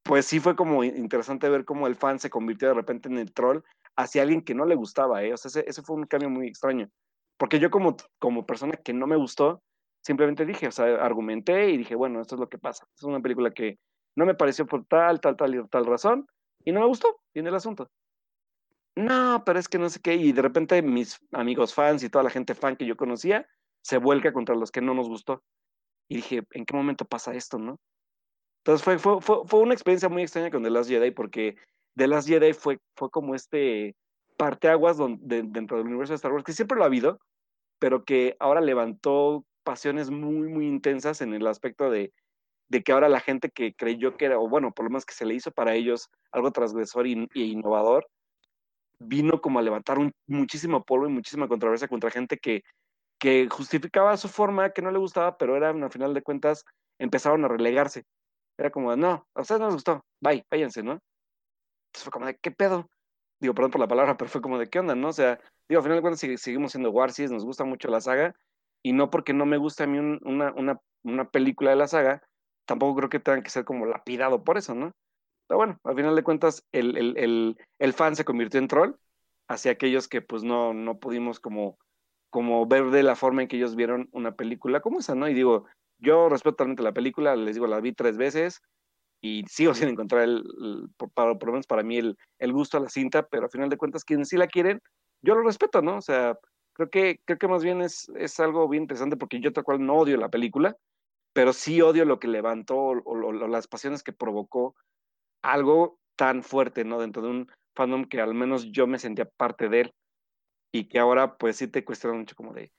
pues sí fue como interesante ver cómo el fan se convirtió de repente en el troll hacia alguien que no le gustaba, ¿eh? O sea, ese, fue un cambio muy extraño. Porque yo como, como persona que no me gustó, simplemente dije, o sea, argumenté y dije, bueno, esto es lo que pasa. Es una película que no me pareció por tal, tal, tal y tal razón y no me gustó, viene el asunto no, pero es que no sé qué, y de repente mis amigos fans y toda la gente fan que yo conocía se vuelca contra los que no nos gustó. Y dije, ¿en qué momento pasa esto, no? Entonces fue, fue, fue, una experiencia muy extraña con The Last Jedi porque The Last Jedi fue, fue como este parteaguas donde, dentro del universo de Star Wars, que siempre lo ha habido, pero que ahora levantó pasiones muy, muy intensas en el aspecto de, de que ahora la gente que creyó que era, o bueno, por lo menos que se le hizo para ellos algo transgresor e innovador, vino como a levantar un, muchísimo polvo y muchísima controversia contra gente que, justificaba su forma, que no le gustaba, pero eran, al final de cuentas, empezaron a relegarse. Era como, no, a ustedes no les gustó, bye, váyanse, ¿no? Entonces fue como de, ¿qué pedo? Digo, perdón por la palabra, pero fue como de, ¿qué onda, no? O sea, digo, al final de cuentas seguimos siendo Warsis, nos gusta mucho la saga, y no porque no me guste a mí una, una, una película de la saga, tampoco creo que tengan que ser como lapidado por eso, ¿no? Pero bueno, al final de cuentas, el, el, el, fan se convirtió en troll hacia aquellos que pues no, no pudimos como, como ver de la forma en que ellos vieron una película como esa, ¿no? Y digo, yo respeto totalmente la película, les digo, la vi tres veces y sigo sin encontrar, el, por, por, lo menos para mí, el, el, gusto a la cinta, pero al final de cuentas, quienes sí la quieren, yo lo respeto, ¿no? O sea, creo que, creo que más bien es, es algo bien interesante porque yo tal cual no odio la película, pero sí odio lo que levantó o las pasiones que provocó algo tan fuerte, ¿no? Dentro de un fandom que al menos yo me sentía parte de él y que ahora pues sí te cuestiona mucho como de,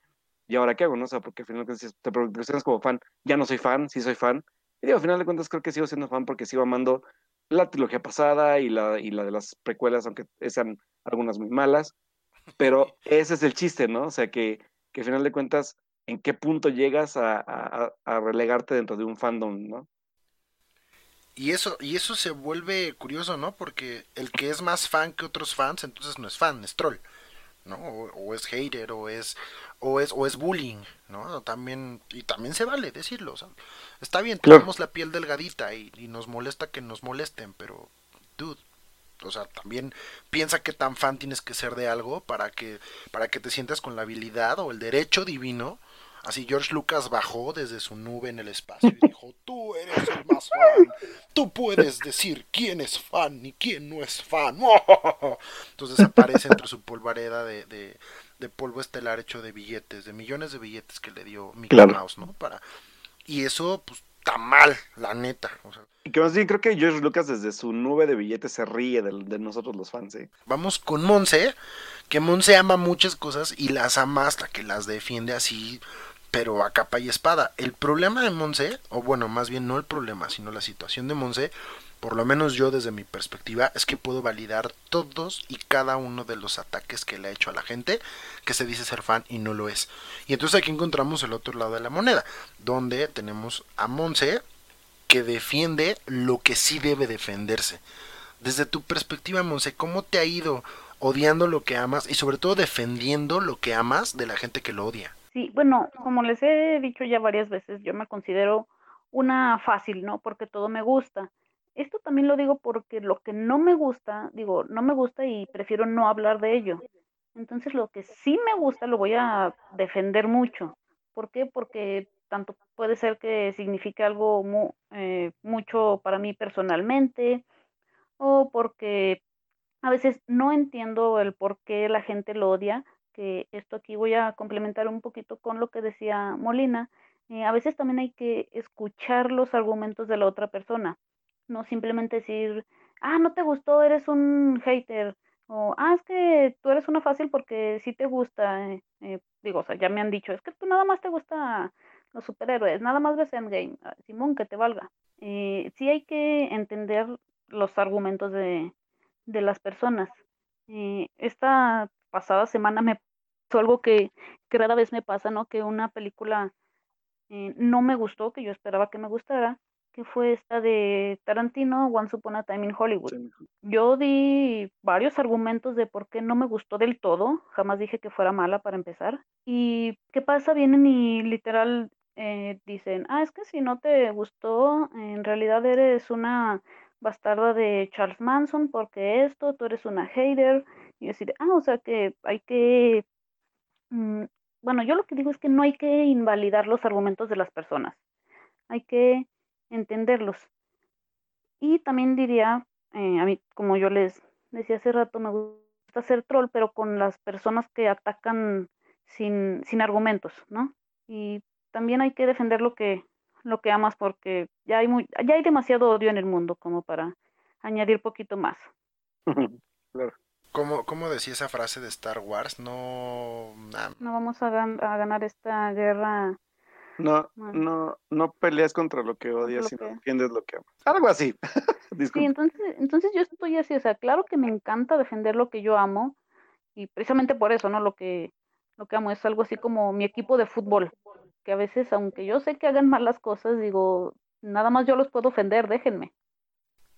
¿y ahora qué hago? No? O sea, porque al final te cuestionas como fan, ya no soy fan, sí soy fan. Y digo, al final de cuentas creo que sigo siendo fan porque sigo amando la trilogía pasada y la, y la de las precuelas, aunque sean algunas muy malas. Pero ese es el chiste, ¿no? O sea, que, que al final de cuentas, ¿en qué punto llegas a, a, a relegarte dentro de un fandom, ¿no? Y eso, y eso se vuelve curioso, ¿no? Porque el que es más fan que otros fans, entonces no es fan, es troll, ¿no? O, es hater, o es, o es, o es bullying, ¿no? También, y también se vale decirlo, o sea, está bien, tenemos la piel delgadita y, y nos molesta que nos molesten, pero, dude, o sea, también piensa que tan fan tienes que ser de algo para que, para que te sientas con la habilidad o el derecho divino Así George Lucas bajó desde su nube en el espacio y dijo, tú eres el más fan, tú puedes decir quién es fan y quién no es fan. Entonces aparece entre su polvareda de, de, polvo estelar hecho de billetes, de millones de billetes que le dio Mickey Mouse, ¿no? Para... Y eso, pues, está mal, la neta. y que más bien creo que George Lucas desde su nube de billetes se ríe de, nosotros los fans. ¿eh? Vamos con Monse, que Monse ama muchas cosas y las ama hasta que las defiende así, pero a capa y espada. El problema de Monse, o bueno, más bien no el problema, sino la situación de Monse, por lo menos yo desde mi perspectiva, es que puedo validar todos y cada uno de los ataques que le ha hecho a la gente que se dice ser fan y no lo es. Y entonces aquí encontramos el otro lado de la moneda, donde tenemos a Monse que defiende lo que sí debe defenderse. Desde tu perspectiva, Monse, ¿cómo te ha ido odiando lo que amas y sobre todo defendiendo lo que amas de la gente que lo odia? Sí, bueno, como les he dicho ya varias veces, yo me considero una fácil, ¿no? Porque todo me gusta esto también lo digo porque lo que no me gusta, digo, no me gusta y prefiero no hablar de ello. Entonces lo que sí me gusta lo voy a defender mucho. ¿Por qué? Porque tanto puede ser que signifique algo eh, mucho para mí personalmente o porque a veces no entiendo el por qué la gente lo odia, que esto aquí voy a complementar un poquito con lo que decía Molina. Eh, a veces también hay que escuchar los argumentos de la otra persona no simplemente decir, ah, no te gustó, eres un hater, o ah, es que tú eres una fácil porque sí te gusta, eh, eh, digo, o sea, ya me han dicho, es que tú nada más te gusta los superhéroes, nada más ves Endgame, ah, Simón, que te valga. Sí hay que entender los argumentos de, de las personas. esta pasada semana me pasó algo que, que rara vez me pasa, ¿no? Que una película no me gustó, que yo esperaba que me gustara, que fue esta de Tarantino, Once Upon a Time in Hollywood. Yo di varios argumentos de por qué no me gustó del todo, jamás dije que fuera mala para empezar. ¿Y qué pasa? Vienen y literal eh, dicen, ah, es que si no te gustó, en realidad eres una bastarda de Charles Manson porque esto, tú eres una hater. Y decir, ah, o sea que hay que... Mm, bueno, yo lo que digo es que no hay que invalidar los argumentos de las personas. Hay que entenderlos. Y también diría, eh, a mí, como yo les decía hace rato, me gusta ser troll, pero con las personas que atacan sin, sin argumentos, ¿no? Y también hay que defender lo que, lo que amas porque ya hay, muy, ya hay demasiado odio en el mundo como para añadir poquito más. claro. ¿Cómo, decía esa frase de Star Wars? No, no vamos a, a ganar esta guerra no, no, no peleas contra lo que odias, sino defiendes lo que amas. Algo así. sí, entonces, entonces yo estoy así, o sea, claro que me encanta defender lo que yo amo, y precisamente por eso, ¿no? Lo que, lo que amo es algo así como mi equipo de fútbol, que a veces, aunque yo sé que hagan malas cosas, digo, nada más yo los puedo ofender, déjenme.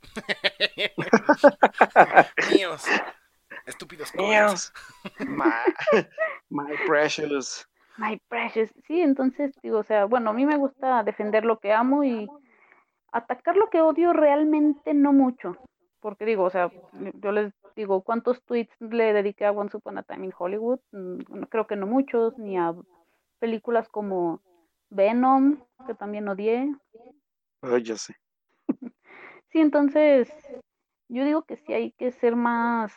Míos. Estúpidos Míos. my precious. My precious. Sí, entonces digo, o sea, bueno, a mí me gusta defender lo que amo y atacar lo que odio realmente no mucho. Porque digo, o sea, yo les digo, ¿cuántos tweets le dediqué a Once Upon a Time in Hollywood? Mm, creo que no muchos, ni a películas como Venom, que también odié. Ay, ya sé. Sí, entonces, yo digo que sí hay que ser más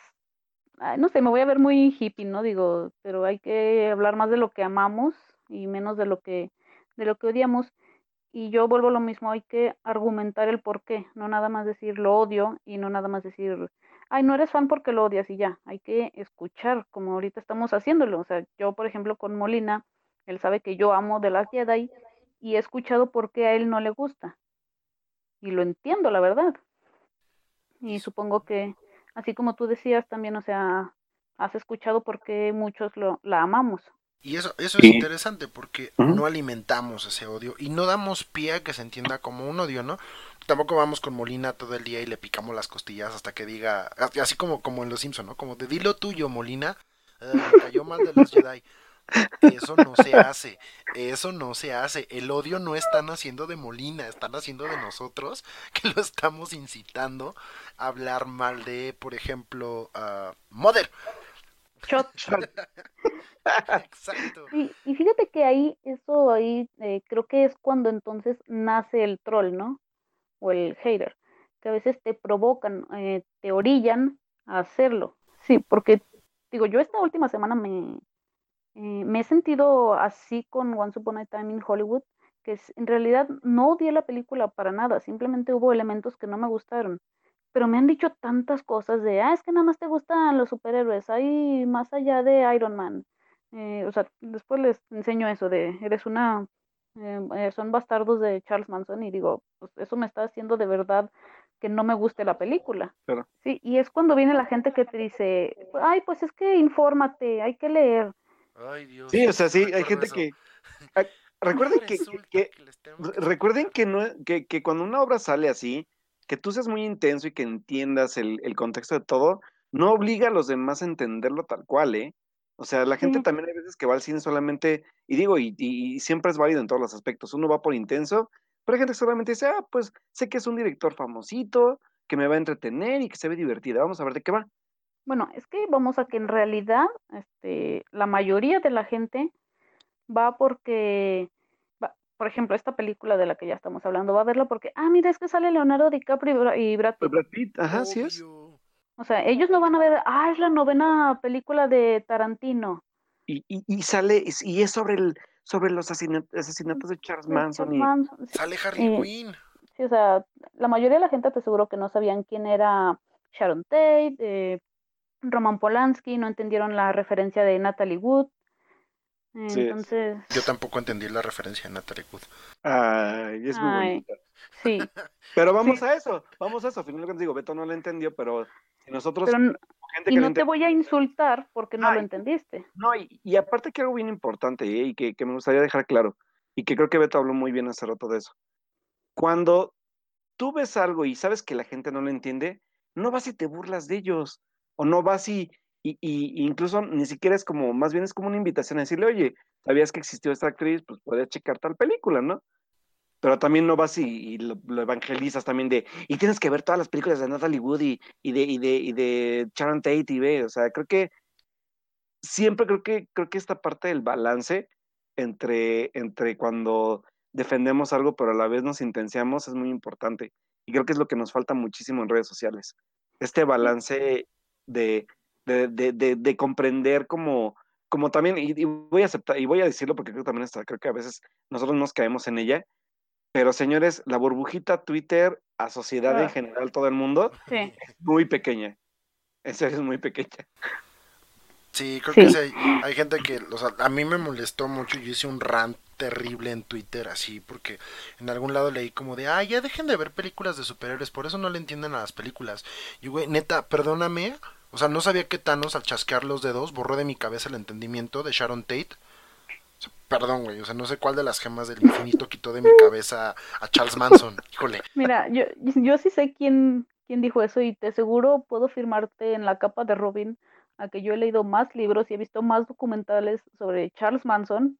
no sé, me voy a ver muy hippie, ¿no? Digo, pero hay que hablar más de lo que amamos y menos de lo que, de lo que odiamos. Y yo vuelvo a lo mismo, hay que argumentar el por qué, no nada más decir lo odio y no nada más decir, ay, no eres fan porque lo odias y ya. Hay que escuchar, como ahorita estamos haciéndolo. O sea, yo, por ejemplo, con Molina, él sabe que yo amo de las Jedi y he escuchado por qué a él no le gusta. Y lo entiendo, la verdad. Y supongo que así como tú decías también, o sea, has escuchado por qué muchos lo, la amamos. Y eso, eso es interesante porque no alimentamos ese odio y no damos pie a que se entienda como un odio, ¿no? Tampoco vamos con Molina todo el día y le picamos las costillas hasta que diga, así como, como en Los Simpson, ¿no? Como de dilo tuyo, Molina, eh, cayó mal de los Jedi. Eso no se hace, eso no se hace. El odio no están haciendo de Molina, están haciendo de nosotros que lo estamos incitando a hablar mal de, por ejemplo, uh, Mother. Exacto. Y, y, fíjate que ahí, eso ahí, eh, creo que es cuando entonces nace el troll, ¿no? O el hater, que a veces te provocan, eh, te orillan a hacerlo. Sí, porque, digo, yo esta última semana me, eh, me he sentido así con Once Upon a Time in Hollywood, que en realidad no odié la película para nada, simplemente hubo elementos que no me gustaron. Pero me han dicho tantas cosas de, ah, es que nada más te gustan los superhéroes, hay más allá de Iron Man. Eh, o sea, después les enseño eso de, eres una, eh, eh, son bastardos de Charles Manson y digo, pues eso me está haciendo de verdad que no me guste la película. Sí, y es cuando viene la gente que te dice, ay, pues es que infórmate, hay que leer. Ay, Dios. Sí, o sea, sí, hay gente que... recuerden que, recuerden que, no, que, que, cuando una obra sale así, que tú seas muy intenso y que entiendas el, el, contexto de todo, no obliga a los demás a entenderlo tal cual, ¿eh? O sea, la gente también hay veces que va al cine solamente, y digo, y, y, siempre es válido en todos los aspectos, uno va por intenso, pero hay gente que solamente dice, ah, pues sé que es un director famosito, que me va a entretener y que se ve divertida, vamos a ver de qué va. Bueno, es que vamos a que en realidad este, la mayoría de la gente va porque, por ejemplo, esta película de la que ya estamos hablando, va a verla porque, ah, mira, es que sale Leonardo DiCaprio y Brad Pitt. Brad Pitt, ajá, sí es. O sea, ellos no van a ver, ah, es la novena película de Tarantino. Y, y, y sale, y es sobre el, sobre los asesinatos de Charles Manson. y... Sale Harley Quinn. Sí, o sea, la mayoría de la gente te aseguro que no sabían quién era Sharon Tate, eh, Roman Polanski, no entendieron la referencia de Natalie Wood. Entonces. Yo tampoco entendí la referencia de Natalie Wood. Ay, es muy bonita. Sí. pero vamos a eso, vamos a eso. Al final lo que digo, Beto no lo entendió, pero nosotros. y no te voy a insultar porque no lo entendiste. No, y, aparte que algo bien importante ¿eh? y que, que, me gustaría dejar claro, y que creo que Beto habló muy bien hace rato de eso. Cuando tú ves algo y sabes que la gente no lo entiende, no vas y te burlas de ellos, o no vas y, y, y incluso ni siquiera es como, más bien es como una invitación a decirle, oye, ¿sabías que existió esta actriz? Pues puedes checar tal película, ¿no? pero también no vas y, lo, evangelizas también de, y tienes que ver todas las películas de Natalie Wood y, de, y, de, y de Sharon Tate y ve, o sea, creo que siempre creo que, creo que esta parte del balance entre, entre cuando defendemos algo, pero a la vez nos intenciamos es muy importante. Y creo que es lo que nos falta muchísimo en redes sociales. Este balance de, de, de, de comprender como, como también, y, voy a aceptar, y voy a decirlo porque creo que también está, creo que a veces nosotros nos caemos en ella, pero señores, la burbujita Twitter a sociedad en ah. general, todo el mundo, es muy pequeña. Esa es muy pequeña. Sí, creo que hay, hay, gente que, o sea, a mí me molestó mucho, yo hice un rant terrible en Twitter así, porque en algún lado leí como de, ah, ya dejen de ver películas de superhéroes, por eso no le entienden a las películas. Y güey, neta, perdóname, o sea, no sabía que Thanos al chasquear los dedos borró de mi cabeza el entendimiento de Sharon Tate Perdón, güey, o sea, no sé cuál de las gemas del infinito quitó de mi cabeza a Charles Manson. Híjole. Mira, yo, yo sí sé quién, quién dijo eso y te seguro puedo firmarte en la capa de Robin a que yo he leído más libros y he visto más documentales sobre Charles Manson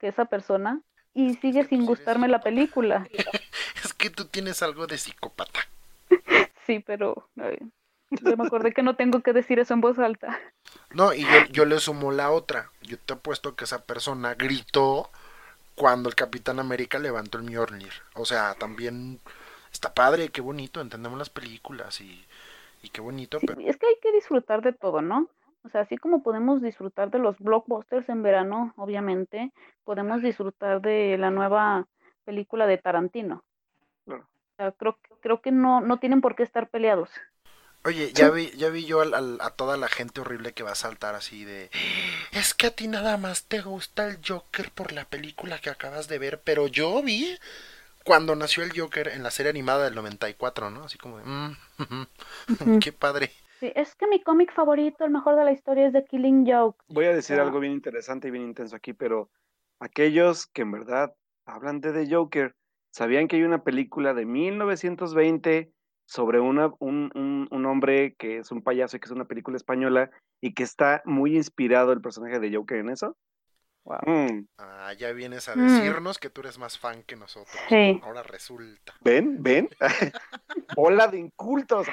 que esa persona y sigue sin gustarme la película. es que tú tienes algo de psicópata. sí, pero yo me acordé que no tengo que decir eso en voz alta. No, y yo, le sumo la otra. Yo te apuesto que esa persona gritó cuando el Capitán América levantó el Mjolnir. O sea, también está padre, qué bonito, entendemos las películas y, y qué bonito. pero... Es que hay que disfrutar de todo, ¿no? O sea, así como podemos disfrutar de los blockbusters en verano, obviamente, podemos disfrutar de la nueva película de Tarantino. O sea, creo, creo que no, no tienen por qué estar peleados. Oye, ya vi, ya vi yo a toda la gente horrible que va a saltar así de... Es que a ti nada más te gusta el Joker por la película que acabas de ver, pero yo vi cuando nació el Joker en la serie animada del 94, ¿no? Así como de... Mm, qué padre. Sí, es que mi cómic favorito, el mejor de la historia es The Killing Joke. Voy a decir algo bien interesante y bien intenso aquí, pero aquellos que en verdad hablan de The Joker, ¿sabían que hay una película de 1920 sobre una, un, un, un, hombre que es un payaso y que es una película española y que está muy inspirado el personaje de Joker en eso. Wow. Mm. Ah, ya vienes a mm. decirnos que tú eres más fan que nosotros. Sí. Ahora resulta. ¿Ven? ¿Ven? Hola de incultos.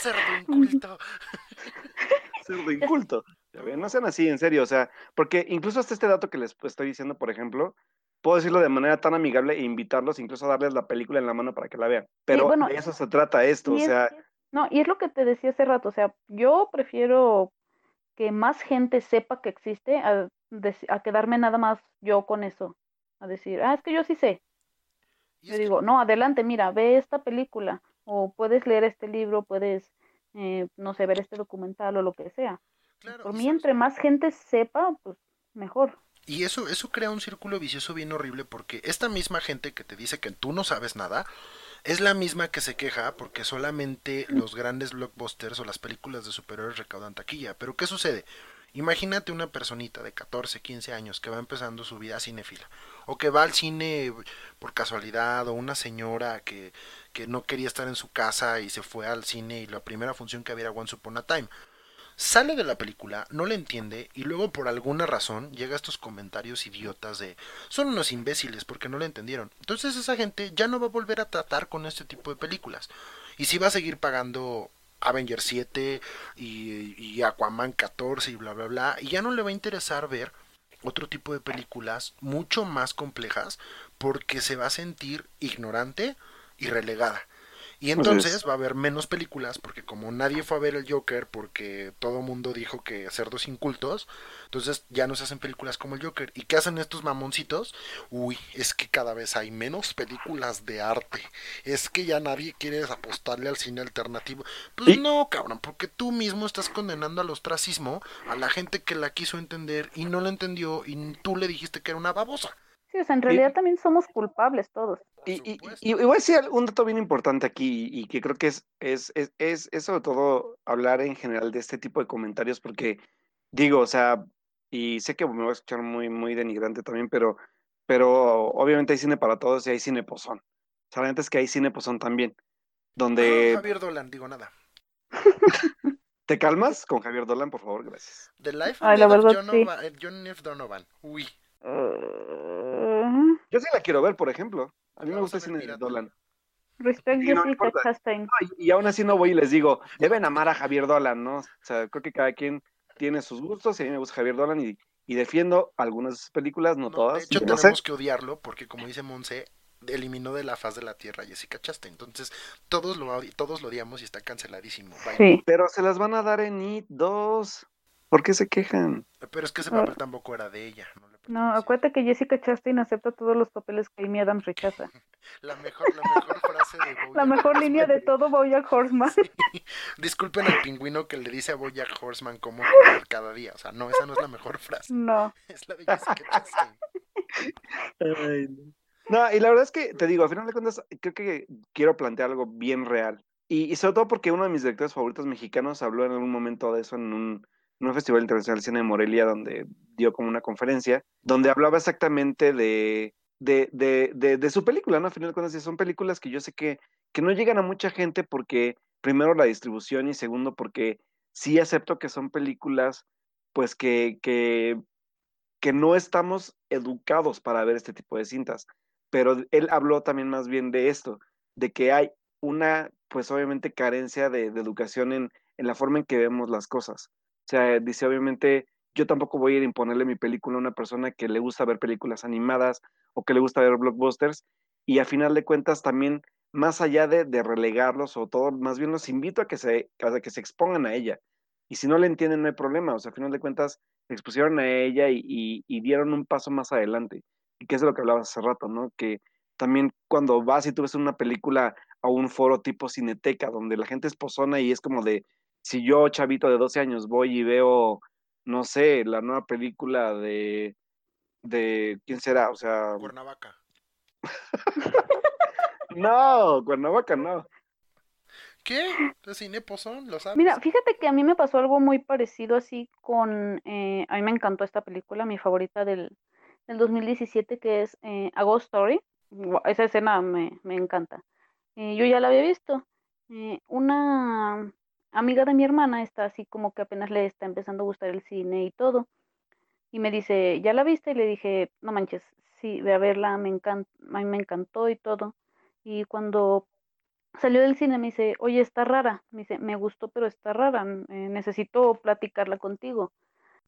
Cerdo inculto. Cerdo inculto. No sean así, en serio. O sea, porque incluso hasta este dato que les estoy diciendo, por ejemplo, puedo decirlo de manera tan amigable e invitarlos incluso a darles la película en la mano para que la vean. Pero de eso se trata esto, o sea... no, y es lo que te decía hace rato, o sea, yo prefiero que más gente sepa que existe a, a quedarme nada más yo con eso. a decir, ah, es que yo sí sé. Yo digo, no, adelante, mira, ve esta película, o puedes leer este libro, puedes, eh, no sé, ver este documental o lo que sea. Por mí, entre más gente sepa, pues mejor. Y eso, eso crea un círculo vicioso bien horrible porque esta misma gente que te dice que tú no sabes nada, es la misma que se queja porque solamente los grandes blockbusters o las películas de superhéroes recaudan taquilla. Pero ¿qué sucede? Imagínate una personita de 14, 15 años que va empezando su vida cinefila o que va al cine por casualidad o una señora que, que no quería estar en su casa y se fue al cine y la primera función que había era Once Upon a Time sale de la película, no le entiende y luego por alguna razón llega a estos comentarios idiotas de son unos imbéciles porque no le entendieron. Entonces esa gente ya no va a volver a tratar con este tipo de películas. Y si va a seguir pagando Avenger 7 y, y Aquaman 14 y bla bla bla. Y ya no le va a interesar ver otro tipo de películas mucho más complejas porque se va a sentir ignorante y relegada. Y entonces va a haber menos películas porque como nadie fue a ver el Joker porque todo mundo dijo que cerdos incultos, entonces ya no se hacen películas como el Joker. ¿Y qué hacen estos mamoncitos? Uy, es que cada vez hay menos películas de arte. Es que ya nadie quiere apostarle al cine alternativo. Pues no, cabrón, porque tú mismo estás condenando al ostracismo a la gente que la quiso entender y no la entendió y tú le dijiste que era una babosa. Sí, o sea, en realidad también somos culpables todos. Y, y, voy a decir un dato bien importante aquí y que creo que es, es, es, es, sobre todo hablar en general de este tipo de comentarios porque digo, o sea, y sé que me voy a escuchar muy, muy denigrante también, pero, pero obviamente hay cine para todos y hay cine pozón. O sea, la es que hay cine pozón también. Donde... Javier Dolan, digo nada. ¿Te calmas con Javier Dolan, por favor? Gracias. The Life Ay, la verdad, John, sí. John F. Donovan. Uy. Yo sí la quiero ver, por ejemplo. A mí me gusta el cine de Dolan. Respect y, no y, aún así no voy y les digo, deben amar a Javier Dolan, ¿no? O sea, creo que cada quien tiene sus gustos y a mí me gusta Javier Dolan y, y defiendo algunas películas, no, todas. De hecho, tenemos que odiarlo porque, como dice Monse, eliminó de la faz de la tierra a Jessica Chastain. Entonces, todos lo, todos lo odiamos y está canceladísimo. Sí. Pero se las van a dar en IT 2. ¿Por qué se quejan? Pero es que ese papel tampoco era de ella. ¿no? No, acuérdate que Jessica Chastain acepta todos los papeles que Amy Adams rechaza. La mejor, la mejor frase de Bojack La mejor línea de todo Bojack Horseman. Disculpen al pingüino que le dice a Bojack Horseman cómo comer cada día. O sea, no, esa no es la mejor frase. No. Es la de Jessica Chastain. no. y la verdad es que, te digo, a final de cuentas, creo que quiero plantear algo bien real. Y, y sobre todo porque uno de mis directores favoritos mexicanos habló en algún momento de eso en un en un festival internacional de cine de Morelia donde dio como una conferencia, donde hablaba exactamente de, de, de, de, su película, ¿no? A final de cuentas, son películas que yo sé que, que no llegan a mucha gente porque, primero, la distribución y segundo, porque sí acepto que son películas, pues, que, que, que no estamos educados para ver este tipo de cintas. Pero él habló también más bien de esto, de que hay una, pues, obviamente, carencia de, educación en, en la forma en que vemos las cosas. O sea, dice, obviamente, yo tampoco voy a ir a imponerle mi película a una persona que le gusta ver películas animadas o que le gusta ver blockbusters. Y a final de cuentas, también, más allá de, relegarlos o todo, más bien los invito a que, se, a que se expongan a ella. Y si no le entienden, no hay problema. O sea, a final de cuentas, expusieron a ella y, dieron un paso más adelante. Y que es de lo que hablabas hace rato, ¿no? Que también cuando vas y tú ves una película a un foro tipo cineteca, donde la gente es pozona y es como de, si yo, chavito de 12 años, voy y veo, no sé, la nueva película de, de ¿quién será? O sea... Cuernavaca. no, Cuernavaca no. ¿Qué? ¿Es cine ¿Lo sabes? Mira, fíjate que a mí me pasó algo muy parecido así con... Eh, a mí me encantó esta película, mi favorita del, del 2017, que es eh, A Ghost Story. Esa escena me, me encanta. Eh, yo ya la había visto. Eh, una amiga de mi hermana está así como que apenas le está empezando a gustar el cine y todo. Y me dice, ¿ya la viste? Y le dije, no manches, sí, ve a verla, me mí me encantó y todo. Y cuando salió del cine me dice, oye, está rara. Me dice, me gustó, pero está rara, eh, necesito platicarla contigo.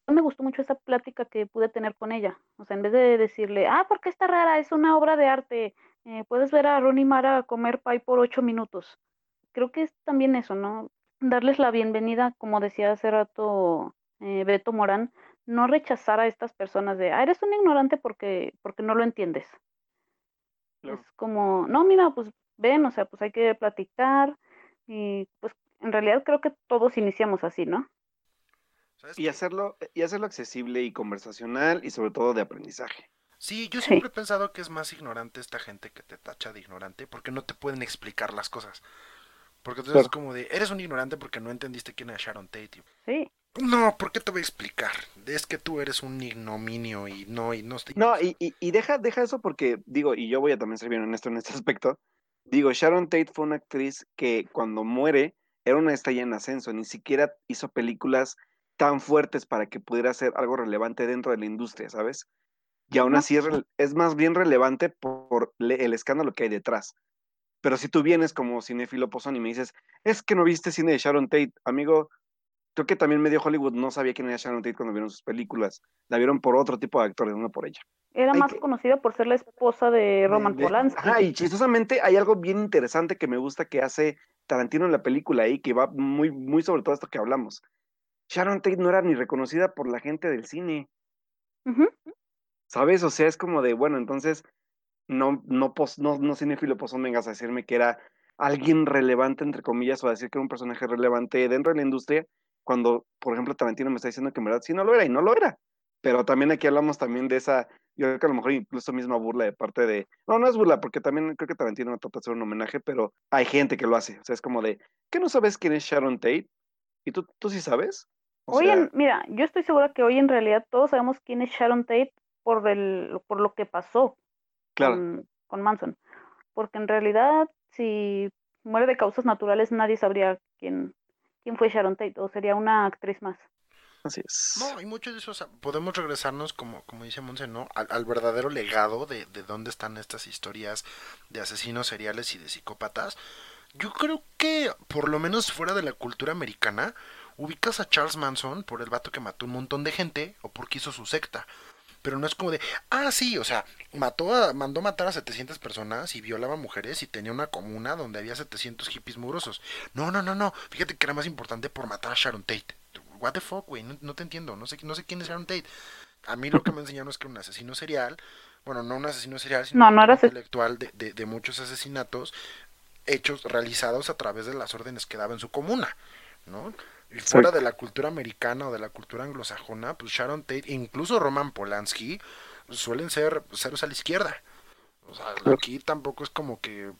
Me gustó mucho esa plática que pude tener con ella. O sea, en vez de decirle, ah, ¿por qué está rara? Es una obra de arte. Eh, puedes ver a Ronnie Mara comer pie por ocho minutos. Creo que es también eso, ¿no? Darles la bienvenida, como decía hace rato eh, Beto Morán, no rechazar a estas personas de, ah, eres un ignorante porque, porque no lo entiendes. Es como, no, mira, pues ven, o sea, pues hay que platicar y pues en realidad creo que todos iniciamos así, ¿no? Y hacerlo, y hacerlo accesible y conversacional y sobre todo de aprendizaje. Sí, yo siempre he pensado que es más ignorante esta gente que te tacha de ignorante porque no te pueden explicar las cosas. Porque entonces es como de, eres un ignorante porque no entendiste quién era Sharon Tate. Sí. No, ¿por qué te voy a explicar? Es que tú eres un ignominio y no, y no estoy... No, y, y, deja, deja eso porque, digo, y yo voy a también ser bien honesto en este aspecto, digo, Sharon Tate fue una actriz que cuando muere era una estrella en ascenso, ni siquiera hizo películas tan fuertes para que pudiera ser algo relevante dentro de la industria, ¿sabes? Y aún así es, es más bien relevante por el escándalo que hay detrás. Pero si tú vienes como cinéfilo pozón y me dices, es que no viste cine de Sharon Tate, amigo, creo que también medio Hollywood no sabía quién era Sharon Tate cuando vieron sus películas. La vieron por otro tipo de actores, no por ella. Era más conocida por ser la esposa de Roman Polanski. Ah, y chistosamente hay algo bien interesante que me gusta que hace Tarantino en la película ahí, que va muy, muy sobre todo esto que hablamos. Sharon Tate no era ni reconocida por la gente del cine. ¿Sabes? O sea, es como de, bueno, entonces no, no, pos, no, no cinéfilo pozón vengas a decirme que era alguien relevante, entre comillas, o a decir que era un personaje relevante dentro de la industria, cuando, por ejemplo, Tarantino me está diciendo que en verdad sí no lo era, y no lo era. Pero también aquí hablamos también de esa, yo creo que a lo mejor incluso misma burla de parte de, no, no es burla, porque también creo que Tarantino trata de hacer un homenaje, pero hay gente que lo hace. O sea, es como de, ¿qué no sabes quién es Sharon Tate? ¿Y tú, tú sí sabes? hoy mira, yo estoy segura que hoy en realidad todos sabemos quién es Sharon Tate por, el, por lo que pasó con, Manson. Porque en realidad, si muere de causas naturales, nadie sabría quién, quién fue Sharon Tate, o sería una actriz más. Así es. No, y muchos de esos, podemos regresarnos, como, como dice Monse, ¿no? Al, verdadero legado de, de dónde están estas historias de asesinos seriales y de psicópatas. Yo creo que, por lo menos fuera de la cultura americana, ubicas a Charles Manson por el vato que mató un montón de gente o porque hizo su secta pero no es como de, ah, sí, o sea, mató a, mandó matar a 700 personas y violaba mujeres y tenía una comuna donde había 700 hippies mugrosos. No, no, no, no, fíjate que era más importante por matar a Sharon Tate. What the fuck, güey, no, te entiendo, no sé, no sé quién es Sharon Tate. A mí lo que me enseñaron es que era un asesino serial, bueno, no un asesino serial, sino un intelectual de, de, de muchos asesinatos hechos, realizados a través de las órdenes que daba en su comuna, ¿no? Y fuera de la cultura americana o de la cultura anglosajona, pues Sharon Tate, incluso Roman Polanski, suelen ser ceros a la izquierda. O sea, aquí tampoco es como que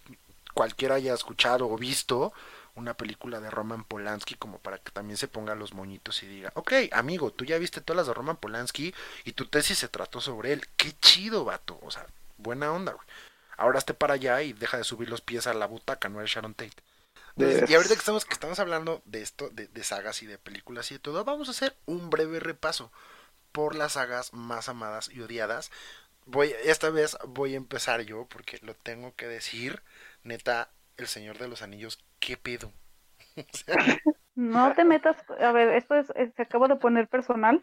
cualquiera haya escuchado o visto una película de Roman Polanski como para que también se ponga los moñitos y diga, ok, amigo, tú ya viste todas las de Roman Polanski y tu tesis se trató sobre él. Qué chido, vato. O sea, buena onda, güey. Ahora esté para allá y deja de subir los pies a la butaca, no eres Sharon Tate y ahorita que estamos, que estamos hablando de esto, de, sagas y de películas y de todo, vamos a hacer un breve repaso por las sagas más amadas y odiadas. Voy, esta vez voy a empezar yo, porque lo tengo que decir, neta, El Señor de los Anillos, ¿qué pedo? no te metas, a ver, esto es, se acaba de poner personal.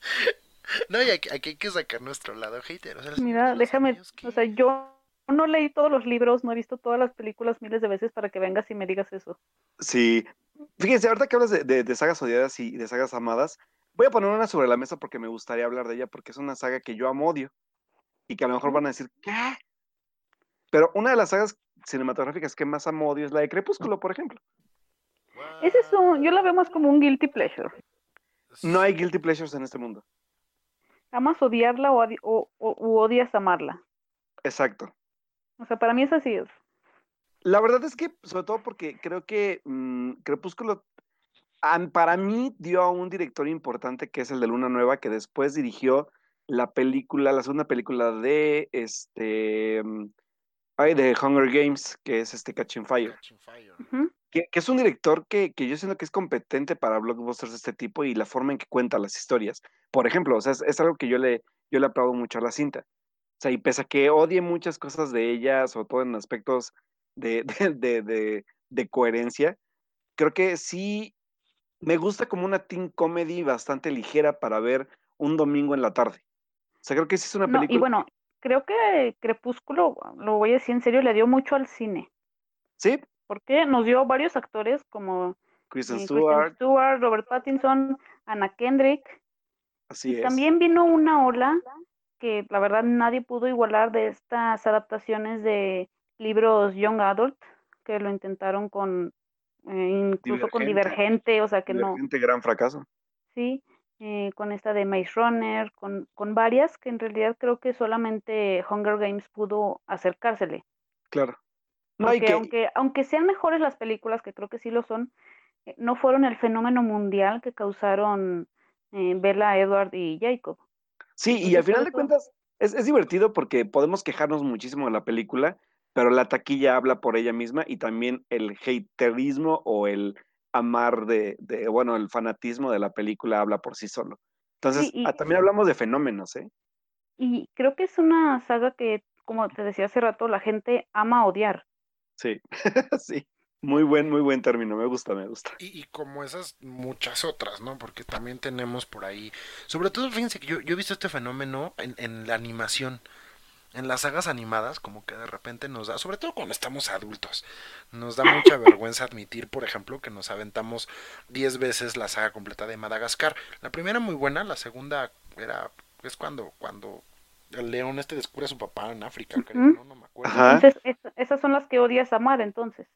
No, y aquí, hay que sacar nuestro lado hater. Mira, déjame, o sea, yo no leí todos los libros, no he visto todas las películas miles de veces para que vengas y me digas eso. Sí. Fíjense, ahorita que hablas de, sagas odiadas y de sagas amadas, voy a poner una sobre la mesa porque me gustaría hablar de ella, porque es una saga que yo amo odio. Y que a lo mejor van a decir, ¿qué? Pero una de las sagas cinematográficas que más amo odio es la de Crepúsculo, por ejemplo. Es eso, yo la veo más como un guilty pleasure. No hay guilty pleasures en este mundo. Amas odiarla o, o, o odias amarla. Exacto. O sea, para mí es así. La verdad es que, sobre todo porque creo que mm, Crepúsculo para mí dio a un director importante que es el de Luna Nueva, que después dirigió la película, la segunda película de este mm, de Hunger Games, que es este Catching Fire. que, es un director que, yo siento que es competente para blockbusters de este tipo y la forma en que cuenta las historias. Por ejemplo, o sea, es, algo que yo le, yo le aplaudo mucho a la cinta. O sea, y pese a que odie muchas cosas de ella, sobre todo en aspectos de, de, de, coherencia, creo que sí me gusta como una teen comedy bastante ligera para ver un domingo en la tarde. O sea, creo que sí es una película. y bueno, creo que Crepúsculo, lo voy a decir en serio, le dio mucho al cine. Sí. Porque nos dio varios actores como Kristen eh, Stewart. Stewart, Robert Pattinson, Anna Kendrick, Así es. También vino una ola que la verdad nadie pudo igualar de estas adaptaciones de libros Young Adult, que lo intentaron con, eh, incluso con Divergente, o sea que no. Divergente, gran fracaso. Sí, eh, con esta de Maze Runner, con, con varias que en realidad creo que solamente Hunger Games pudo acercársele. Claro. No, aunque, aunque sean mejores las películas, que creo que sí lo son, eh, no fueron el fenómeno mundial que causaron eh, Bella, Edward y Jacob. Sí, y al final de cuentas es, es, divertido porque podemos quejarnos muchísimo de la película, pero la taquilla habla por ella misma y también el haterismo o el amar de, de bueno, el fanatismo de la película habla por sí solo. Entonces, ah, también hablamos de fenómenos, ¿eh? Y creo que es una saga que, como te decía hace rato, la gente ama odiar. Sí, sí. Muy buen, muy buen término, me gusta, me gusta. Y, y, como esas muchas otras, ¿no? Porque también tenemos por ahí, sobre todo, fíjense que yo, yo he visto este fenómeno en, en, la animación, en las sagas animadas, como que de repente nos da, sobre todo cuando estamos adultos, nos da mucha vergüenza admitir, por ejemplo, que nos aventamos 10 veces la saga completa de Madagascar. La primera muy buena, la segunda era, es cuando, cuando el león este descubre a su papá en África, creo, ¿no? no me acuerdo. Entonces, esas son las que odias amar, entonces.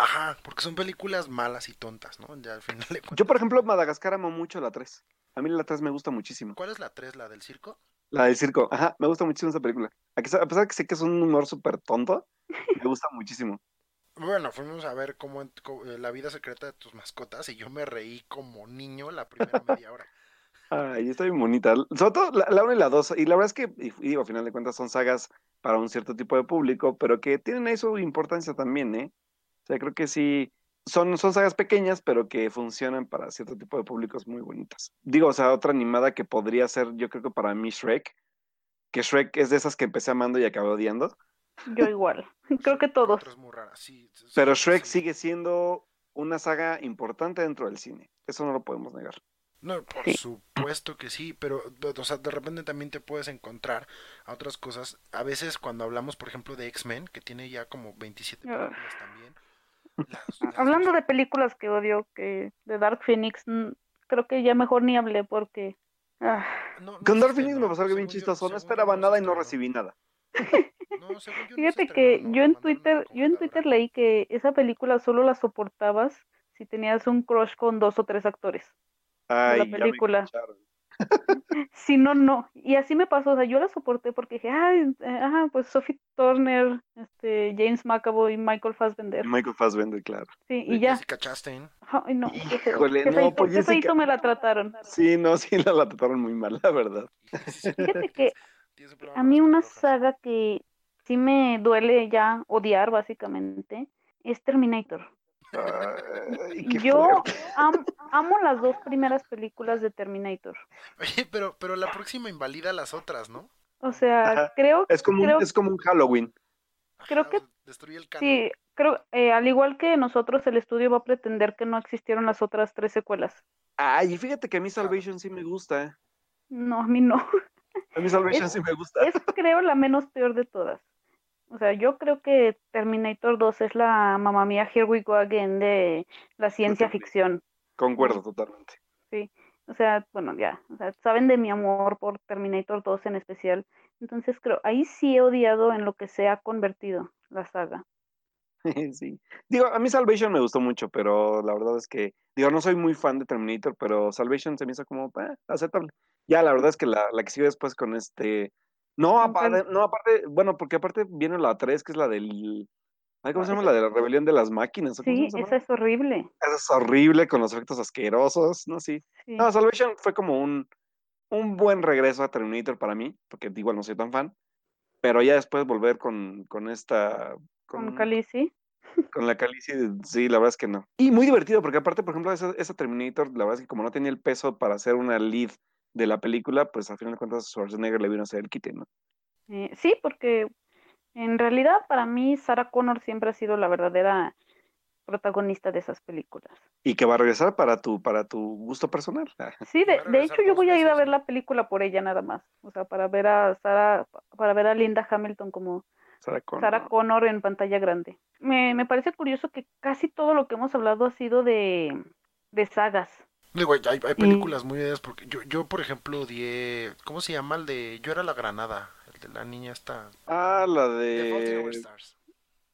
Ajá, porque son películas malas y tontas, ¿no? Ya al final de Yo, por ejemplo, Madagascar amo mucho la 3. A mí la 3 me gusta muchísimo. ¿Cuál es la 3? ¿La del circo? La del circo, ajá, me gusta muchísimo esa película. A pesar de que sé que es un humor súper tonto, me gusta muchísimo. Bueno, fuimos a ver cómo, cómo, eh, la vida secreta de tus mascotas y yo me reí como niño la primera media hora. Ay, está bien bonita. Sobre todo la 1 y la 2. Y la verdad es que, y digo, a final de cuentas son sagas para un cierto tipo de público, pero que tienen ahí su importancia también, ¿eh? Sea, creo que sí, son, son sagas pequeñas, pero que funcionan para cierto tipo de públicos muy bonitas. Digo, o sea, otra animada que podría ser, yo creo que para mí Shrek, que Shrek es de esas que empecé amando y acabé odiando. Yo igual, creo que todos. Sí, pero Shrek sí. sigue siendo una saga importante dentro del cine, eso no lo podemos negar. No, por sí. supuesto que sí, pero o sea, de repente también te puedes encontrar a otras cosas. A veces cuando hablamos, por ejemplo, de X-Men, que tiene ya como 27 películas también. Las. Hablando de películas que odio, que de Dark Phoenix, creo que ya mejor ni hablé porque... Ah. No, no Con Dark Phoenix me pasó algo bien chistoso, no esperaba nada y no recibí nada. Fíjate que yo en Twitter, yo en Twitter leí que esa película solo la soportabas si tenías un crush con dos o tres actores. Ay, de la película. Si no, no. Y así me pasó, o sea, yo la soporté porque dije, ay, eh, ajá, pues Sophie Turner, este, James McAvoy, Michael Fassbender. Michael Fassbender, claro. Sí, y ya. Jessica Chastain. Ay, no. Híjole, ¿Qué, no, feito, pues Jessica... me la trataron. Sí, no, sí, la, la trataron muy mal, la verdad. Fíjate que a mí una saga que sí me duele ya odiar, básicamente, es Terminator. Ay, Yo am, amo las dos primeras películas de Terminator. Oye, pero, pero la próxima invalida las otras, ¿no? O sea, Ajá. creo es como creo, un, es como un Halloween. Creo que destruye el canon. sí, creo eh, al igual que nosotros el estudio va a pretender que no existieron las otras tres secuelas. Ay, y fíjate que a mí Salvation sí me gusta. ¿eh? No, a mí no. A mí Salvation es, sí me gusta. Es creo la menos peor de todas. O sea, yo creo que Terminator 2 es la mamá mía Here We Go Again de la ciencia ficción. Concuerdo totalmente. Sí, o sea, bueno, ya, o sea, saben de mi amor por Terminator 2 en especial. Entonces creo, ahí sí he odiado en lo que se ha convertido la saga. sí. Digo, a mí Salvation me gustó mucho, pero la verdad es que, digo, no soy muy fan de Terminator, pero Salvation se me hizo como eh, aceptable. Ya, la verdad es que la, la que sigue después con este. No, aparte, no, aparte, bueno, porque aparte viene la 3, que es la del. ¿Cómo se llama? La de la rebelión de las máquinas. ¿o cómo Sí, esa es horrible. Esa es horrible con los efectos asquerosos, ¿no? Sí. Sí. No, Salvation fue como un, un buen regreso a Terminator para mí, porque igual no soy tan fan. Pero ya después volver con, con esta. Con Khaleesi. Con la Khaleesi, sí, la verdad es que no. Y muy divertido, porque aparte, por ejemplo, esa, esa Terminator, la verdad es que como no tenía el peso para ser una lead de la película, pues al final de cuentas Schwarzenegger le vino a hacer el quite, ¿no? Eh, sí, porque en realidad para mí Sarah Connor siempre ha sido la verdadera protagonista de esas películas. Y que va a regresar para tu, para tu gusto personal. Sí, de, de hecho yo voy a ir a ver la película por ella nada más. O sea, para ver a Sarah, para ver a Linda Hamilton como Sarah Connor. Sarah Connor en pantalla grande. Me, me parece curioso que casi todo lo que hemos hablado ha sido de, de sagas. Digo, hay, hay películas muy ideas porque yo, yo, por ejemplo, odié. ¿Cómo se llama el de. Yo era la granada, el de la niña esta. Ah, la de de. Stars.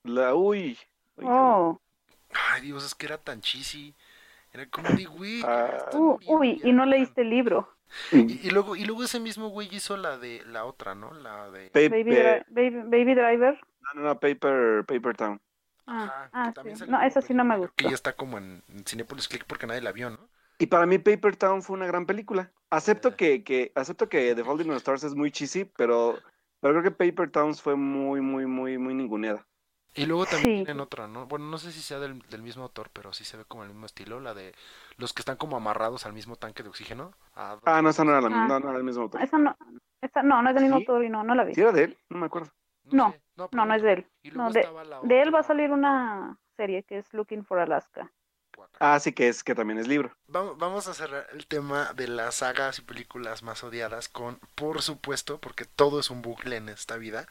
La. Uy. Uy, Oh, Ay, Dios, es que era tan cheesy. Era como de, güey. Ah. uh, uy, y no leíste el libro. Y, y luego, y luego ese mismo güey hizo la de la otra, ¿no? La de. Paper, Baby, Dri- Baby, Baby Driver. no, no, no, Paper, Paper Town. Ah, ah, sí. No, esa sí no me gustó. Que ya está como en, en Cinepolis Click porque nadie la vio, ¿no? Y para mí Paper Town fue una gran película. Acepto que, que, acepto que The Fault in Our Stars es muy cheesy, pero, pero creo que Paper Towns fue muy, muy, muy, muy ninguneada. Y luego también Sí. tienen otra, ¿no? Bueno, no sé si sea del, del mismo autor, pero sí se ve como el mismo estilo, la de los que están como amarrados al mismo tanque de oxígeno. a dos Ah, no, esa no era la Ah. no, no era el mismo autor. Esa no, esa no, no es del mismo ¿Sí? autor y no, no la vi. ¿Sí era de él? No me acuerdo. No, sé, No, pero no es de él. Y luego No, de, estaba la de él va a salir una serie que es Looking for Alaska. Ah, sí que es, que también es libro. Vamos, a cerrar el tema de las sagas y películas más odiadas con, por supuesto, porque todo es un bucle en esta vida,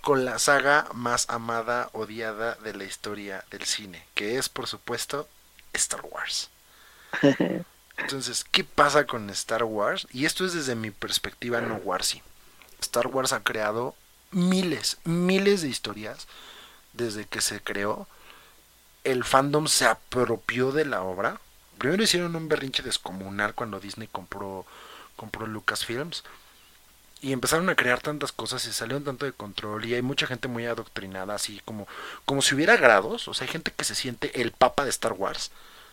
con la saga más amada, odiada de la historia del cine, que es, por supuesto, Star Wars. Entonces, ¿qué pasa con Star Wars? Y esto es desde mi perspectiva no Warsy. Star Wars ha creado miles, miles de historias desde que se creó. El fandom se apropió de la obra. Primero hicieron un berrinche descomunal cuando Disney compró, compró Lucasfilms. Y empezaron a crear tantas cosas y salieron tanto de control. Y hay mucha gente muy adoctrinada, así como, como si hubiera grados. O sea, hay gente que se siente el papa de Star Wars.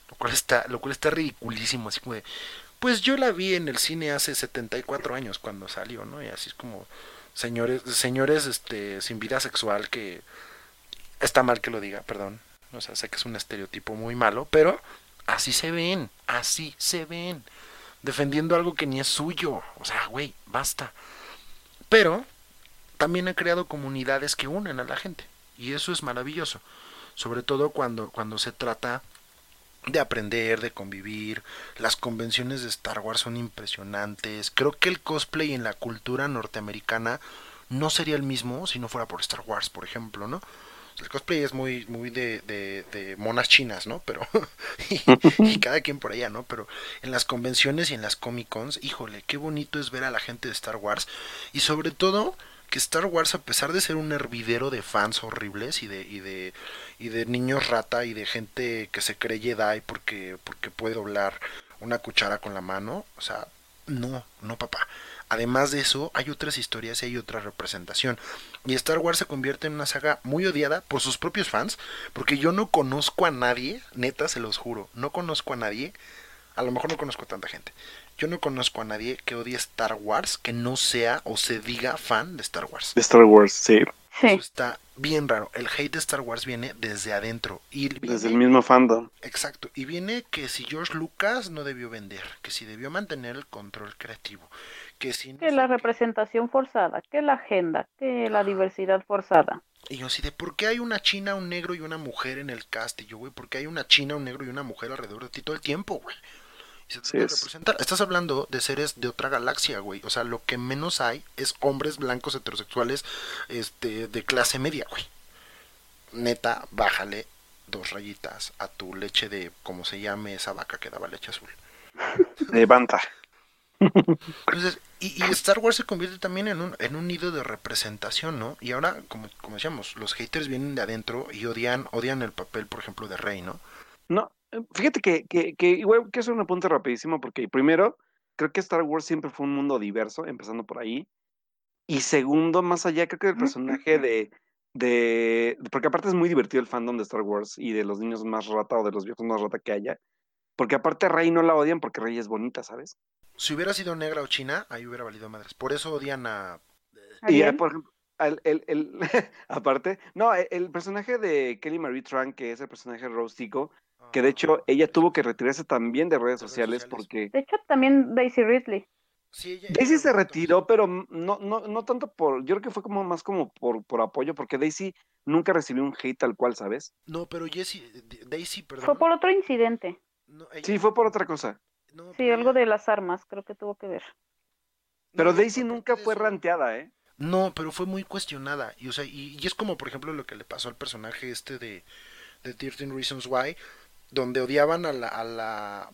Lo cual está, lo cual está ridiculísimo, así como de, pues yo la vi en el cine hace 74 años cuando salió, ¿no? Y así es como señores, señores este sin vida sexual que está mal que lo diga, perdón. O sea, sé que es un estereotipo muy malo, pero así se ven, así se ven. Defendiendo algo que ni es suyo. O sea, güey, basta. Pero también ha creado comunidades que unen a la gente. Y eso es maravilloso. Sobre todo cuando, cuando se trata de aprender, de convivir. Las convenciones de Star Wars son impresionantes. Creo que el cosplay en la cultura norteamericana no sería el mismo si no fuera por Star Wars, por ejemplo, ¿no? El cosplay es muy, muy de, de, de monas chinas, ¿no? Pero. y, y cada quien por allá, ¿no? Pero en las convenciones y en las Comic Cons, híjole, qué bonito es ver a la gente de Star Wars. Y sobre todo que Star Wars, a pesar de ser un hervidero de fans horribles y de, y de, y de niños rata y de gente que se cree Jedi porque, porque puede doblar una cuchara con la mano, o sea, no, no papá. Además de eso, hay otras historias y hay otra representación. Y Star Wars se convierte en una saga muy odiada por sus propios fans, porque yo no conozco a nadie, neta se los juro, no conozco a nadie, a lo mejor no conozco a tanta gente, yo no conozco a nadie que odie Star Wars que no sea o se diga fan de Star Wars. De Star Wars, sí. Sí, Eso está bien raro. El hate de Star Wars viene desde adentro. Y viene- Desde el mismo fandom. Exacto. Y viene que si George Lucas no debió vender, que si debió mantener el control creativo, que si no que sé la qué. representación forzada, que la agenda, que la diversidad forzada. Y yo así de, ¿por qué hay una china, un negro y una mujer en el cast? Y yo, güey, ¿por qué hay una china, un negro y una mujer alrededor de ti todo el tiempo, güey? Y se Sí es. representar. Estás hablando de seres de otra galaxia, güey. O sea, lo que menos hay es hombres blancos heterosexuales este, de clase media, güey. Neta, bájale dos rayitas a tu leche de, como se llame esa vaca que daba leche azul. Levanta. Entonces, y, y Star Wars se convierte también en un, en un nido de representación, ¿no? Y ahora, como, como decíamos, los haters vienen de adentro y odian, odian el papel, por ejemplo, de Rey, ¿no? No, fíjate que, que, que igual quiero hacer un apunte rapidísimo porque primero, creo que Star Wars siempre fue un mundo diverso, empezando por ahí. Y segundo, más allá, creo que el personaje de, de, porque aparte es muy divertido el fandom de Star Wars y de los niños más rata o de los viejos más rata que haya. Porque aparte a Rey no la odian porque Rey es bonita, ¿sabes? Si hubiera sido negra o china, ahí hubiera valido madres. Por eso odian a... Y ¿Ariel? por ejemplo, el, el, el- aparte, no, el, el personaje de Kelly Marie Tran, que es el personaje de Rose Tico, que de hecho ella tuvo que retirarse también de redes De redes sociales sociales. porque De hecho, también Daisy Ridley. Sí, ella- Daisy ella se retiró, pero no, no, no tanto por, yo creo que fue como más como por, por apoyo, porque Daisy nunca recibió un hate tal cual, ¿sabes? No, pero Jessie, Daisy, perdón. Fue por otro incidente. no, ella- Sí, fue por otra cosa. No, Sí, pero algo de las armas, creo que tuvo que ver. Pero no, Daisy nunca fue eso- ranteada, ¿eh? No, pero fue muy cuestionada. Y, o sea, y, y es como, por ejemplo, lo que le pasó al personaje este de, de 13 Reasons Why, donde odiaban a la, a la, a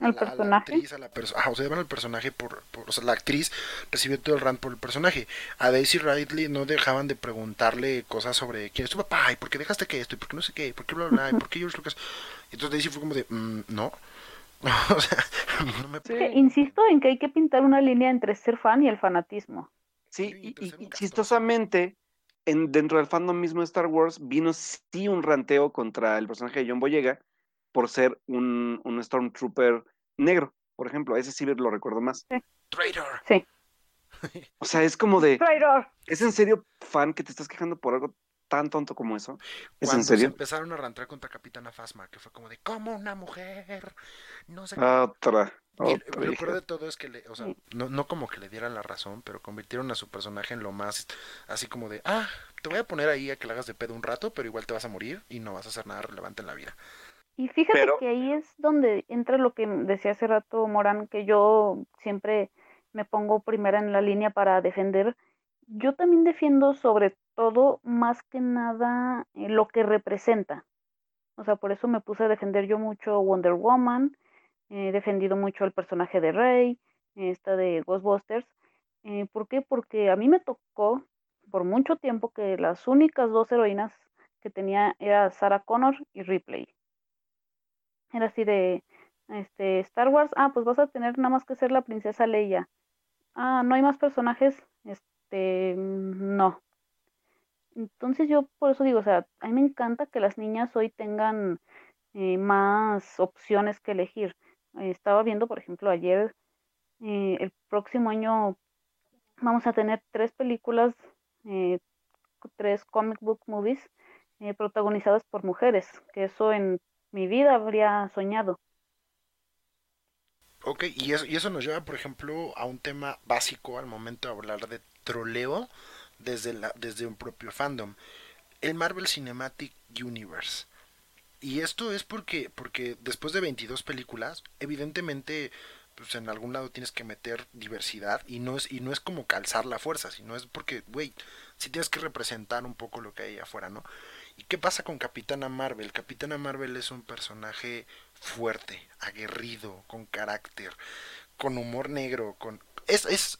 ¿El la, a la personaje? actriz, a la persona, o sea, llaman al personaje por, por- o sea, la actriz recibió todo el rant por el personaje. A Daisy Ridley no dejaban de preguntarle cosas sobre quién es tu papá, y por qué dejaste que esto, y por qué no sé qué, y por qué bla, bla, bla, y por qué George Lucas. Y entonces Daisy fue como de, "Mm, no. o sea, a mí no me... Sí. Que Insisto en que hay que pintar una línea entre ser fan y el fanatismo. Sí, Sí, y, chistosamente, en, dentro del fandom mismo de Star Wars, vino sí un ranteo contra el personaje de John Boyega por ser un, un Stormtrooper negro, por ejemplo. Ese sí lo recuerdo más. Traitor. Sí. O sea, es como de, Traidor. ¿es en serio fan que te estás quejando por algo tan tonto como eso? ¿Es Cuando en se serio? empezaron a rantar contra Capitana Phasma, que fue como de, ¿cómo una mujer? No sé qué. Otra, Y otra. lo peor de todo es que, le, o sea, no, no como que le dieran la razón, pero convirtieron a su personaje en lo más así como de, ah, te voy a poner ahí a que le hagas de pedo un rato, pero igual te vas a morir y no vas a hacer nada relevante en la vida. Y fíjate Pero- que ahí es donde entra lo que decía hace rato Morán, que yo siempre me pongo primera en la línea para defender. Yo también defiendo sobre todo, más que nada, eh, lo que representa. O sea, por eso me puse a defender yo mucho Wonder Woman, he defendido mucho el personaje de Rey, esta de Ghostbusters. Eh, ¿por qué? Porque a mí me tocó por mucho tiempo que las únicas dos heroínas que tenía era Sarah Connor y Ripley. Era así de este Star Wars, ah, pues vas a tener nada más que ser la princesa Leia. Ah, no hay más personajes, este, mm, no. Entonces yo por eso digo, o sea, a mí me encanta que las niñas hoy tengan eh, más opciones que elegir. Estaba viendo, por ejemplo, ayer, eh, el próximo año vamos a tener tres películas, eh, tres comic book movies protagonizadas por mujeres, que eso en mi vida habría soñado. Ok, y eso, y eso nos lleva, por ejemplo, a un tema básico al momento de hablar de troleo desde, la, desde un propio fandom. El Marvel Cinematic Universe. Y esto es porque, porque después de 22 películas, evidentemente, pues en algún lado tienes que meter diversidad y no es, y no es como calzar la fuerza, sino es porque, güey, si tienes que representar un poco lo que hay afuera, ¿no? ¿Y qué pasa con Capitana Marvel? Capitana Marvel es un personaje fuerte, aguerrido, con carácter, con humor negro, con... Es, es,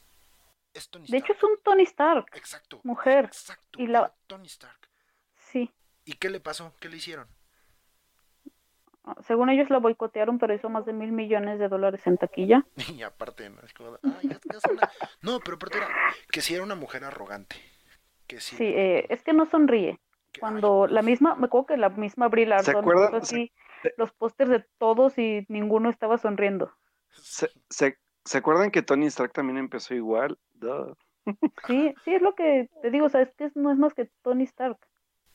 es Tony De hecho, Stark. es un Tony Stark, Exacto. mujer. Exacto. Y la- Tony Stark. Sí. ¿Y qué le pasó? ¿Qué le hicieron? Según ellos la boicotearon, pero hizo más de mil millones de dólares en taquilla. Y aparte, ¿no? Es como, "Ay, es que es una-". No, pero aparte era que si era una mujer arrogante. Que sí. Sí, eh, es que no sonríe. que, Cuando ay, la misma, me acuerdo que la misma Brie acuerdan? los pósters de todos y ninguno estaba sonriendo. ¿Se, se, ¿se acuerdan que Tony Stark también empezó igual? Duh. Sí, sí, es lo que te digo, o sea, es que no es más que Tony Stark.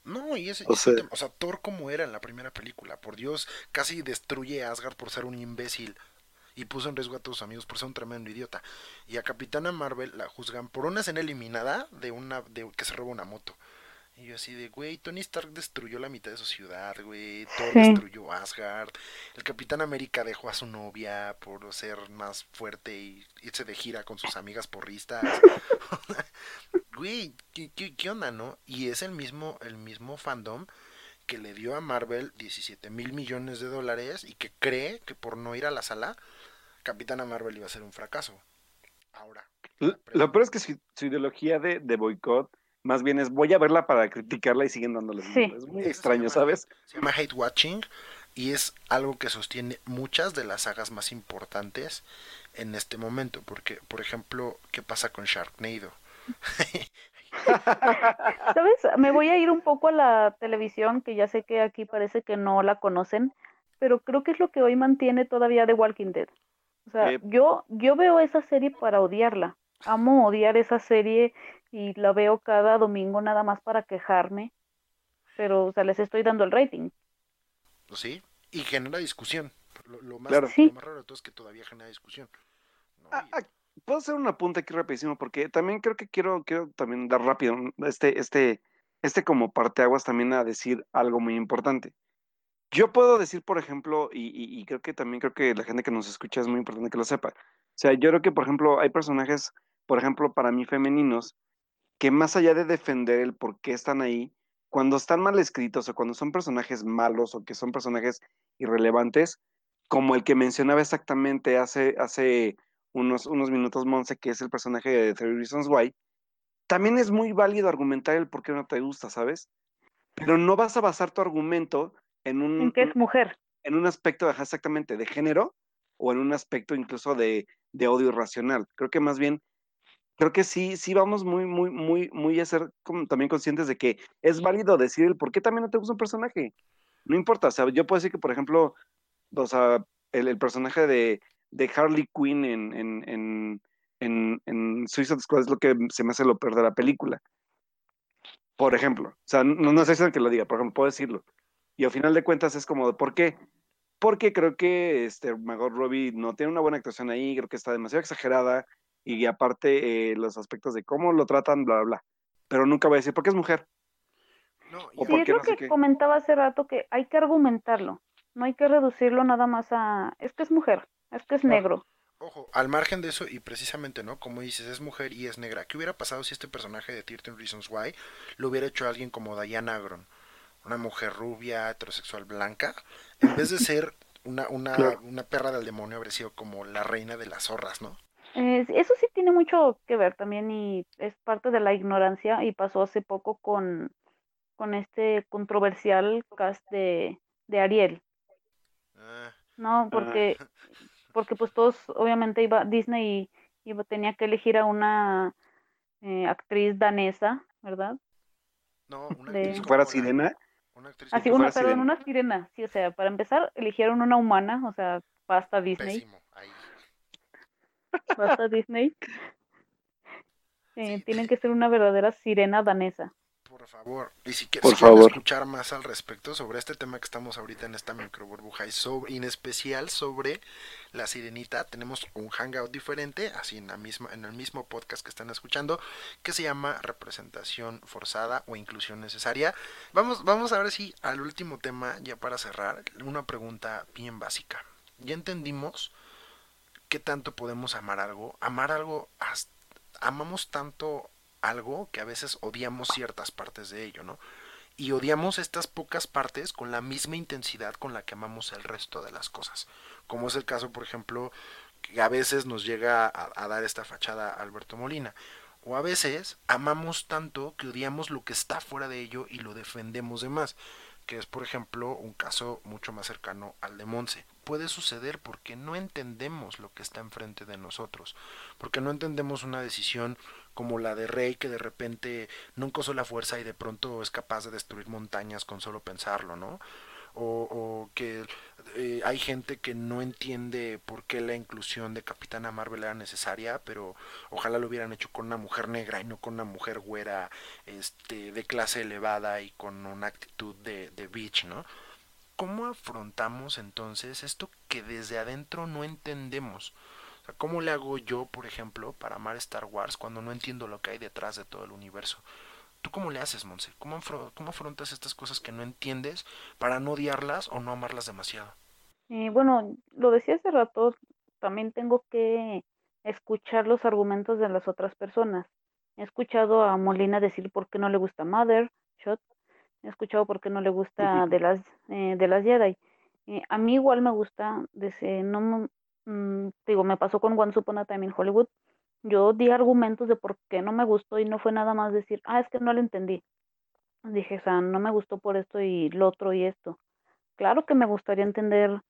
No, y ese, O sea- tema- o sea, Thor como era en la primera película, por Dios, casi destruye a Asgard por ser un imbécil y puso en riesgo a todos sus amigos por ser un tremendo idiota. Y a Capitana Marvel la juzgan por una escena eliminada de una de que se roba una moto. Y yo así de, güey, Tony Stark destruyó la mitad de su ciudad, güey. Thor Sí. destruyó Asgard. El Capitán América dejó a su novia por ser más fuerte y irse de gira con sus amigas porristas. güey, ¿qué, qué, qué onda, no? Y es el mismo, el mismo fandom que le dio a Marvel 17 mil millones de dólares y que cree que por no ir a la sala, Capitana Marvel iba a ser un fracaso. Ahora. Lo peor es que su, su ideología de, de boicot más bien es voy a verla para criticarla y siguen dándole. Sí. Es muy Eso se extraño, llama- ¿sabes? Se llama Hate Watching y es algo que sostiene muchas de las sagas más importantes en este momento. Porque, por ejemplo, ¿qué pasa con Sharknado? ¿Sabes? Me voy a ir un poco a la televisión, que ya sé que aquí parece que no la conocen, pero creo que es lo que hoy mantiene todavía The Walking Dead. O sea, Eh. yo, yo veo esa serie para odiarla. Amo odiar esa serie y la veo cada domingo nada más para quejarme, pero, o sea, les estoy dando el rating. ¿Sí? Y genera discusión. Lo, lo más, Claro. lo Sí. más raro de todo es que todavía genera discusión. ¿no? Ah, Y- ah, Puedo hacer un apunte aquí rapidísimo porque también creo que quiero, quiero también dar rápido este, este, este como parteaguas también a decir algo muy importante. Yo puedo decir, por ejemplo, y, y- y creo que también creo que la gente que nos escucha es muy importante que lo sepa. O sea, yo creo que, por ejemplo, hay personajes, por ejemplo, para mí femeninos, que más allá de defender el por qué están ahí, cuando están mal escritos o cuando son personajes malos o que son personajes irrelevantes, como el que mencionaba exactamente hace, hace unos, unos minutos Monse, que es el personaje de Three Reasons Why, también es muy válido argumentar el por qué no te gusta, ¿sabes? Pero no vas a basar tu argumento en un... En que es mujer. En un aspecto exactamente de género o en un aspecto incluso de, de odio irracional. Creo que más bien creo que sí, sí vamos muy, muy, muy, muy a ser también conscientes de que es válido decir el por qué también no te gusta un personaje. No importa, o sea, yo puedo decir que, por ejemplo, o sea, el, personaje de, de, Harley Quinn en, en, en, en, en Suicide Squad es lo que se me hace lo peor de la película. Por ejemplo, o sea, no, no sé si que lo diga, por ejemplo, puedo decirlo. Y al final de cuentas es como, ¿por qué? Porque creo que este, Margot Robbie no tiene una buena actuación ahí, creo que está demasiado exagerada, y aparte eh, los aspectos de cómo lo tratan, bla, bla, bla. Pero nunca voy a decir, porque es mujer? No, sí, creo que comentaba hace rato que hay que argumentarlo, no hay que reducirlo nada más a, es que es mujer, es que es negro. Ojo, al margen de eso, y precisamente, ¿no? Como dices, es mujer y es negra. ¿Qué hubiera pasado si este personaje de 13 Reasons Why lo hubiera hecho alguien como Diane Agron? Una mujer rubia, heterosexual, blanca. En vez de ser una, una, una perra del demonio, habría sido como la reina de las zorras, ¿no? Eso sí tiene mucho que ver también y es parte de la ignorancia y pasó hace poco con, con este controversial cast de, de Ariel. Ah. No, ah. porque, porque pues todos, obviamente iba Disney y, tenía que elegir a una eh, actriz danesa, ¿verdad? No, una actriz fuera sirena. Una actriz Así, una, perdón, una sirena, sí, o sea, para empezar eligieron una humana, o sea, basta Disney. Basta Disney. Eh, tienen que ser una verdadera sirena danesa. Por favor, y si, quieres escuchar más al respecto sobre este tema que estamos ahorita en esta micro burbuja y, sobre, en especial sobre la sirenita, tenemos un hangout diferente, así en, la misma, en el mismo podcast que están escuchando, que se llama representación forzada o inclusión necesaria. Vamos, vamos a ver si al último tema, ya para cerrar, una pregunta bien básica. Ya entendimos qué tanto podemos amar algo. Amar algo, amamos tanto algo que a veces odiamos ciertas partes de ello, ¿no? Y odiamos estas pocas partes con la misma intensidad con la que amamos el resto de las cosas. Como es el caso, por ejemplo, que a veces nos llega a, a dar esta fachada Alberto Molina. O a veces amamos tanto que odiamos lo que está fuera de ello y lo defendemos de más que es por ejemplo un caso mucho más cercano al de Monse. Puede suceder porque no entendemos lo que está enfrente de nosotros, porque no entendemos una decisión como la de Rey que de repente nunca usó la fuerza y de pronto es capaz de destruir montañas con solo pensarlo, ¿no? O, que eh, hay gente que no entiende por qué la inclusión de Capitana Marvel era necesaria, pero ojalá lo hubieran hecho con una mujer negra y no con una mujer güera este, de clase elevada y con una actitud de, de bitch, ¿no? ¿Cómo afrontamos entonces esto que desde adentro no entendemos? O ¿Cómo le hago yo, por ejemplo, para amar Star Wars cuando no entiendo lo que hay detrás de todo el universo? ¿Tú cómo le haces, Monse? ¿Cómo, ¿Cómo afrontas estas cosas que no entiendes para no odiarlas o no amarlas demasiado? Eh, bueno, lo decía hace rato, también tengo que escuchar los argumentos de las otras personas. He escuchado a Molina decir por qué no le gusta Mother, Shot. He escuchado por qué no le gusta de las, eh, de las Jedi. Eh, a mí igual me gusta, desde, no, mm, digo, me pasó con One Upon a Time in Hollywood. Yo di argumentos de por qué no me gustó y no fue nada más decir, ah, es que no lo entendí. Dije, o sea, no me gustó por esto y lo otro y esto. Claro que me gustaría entender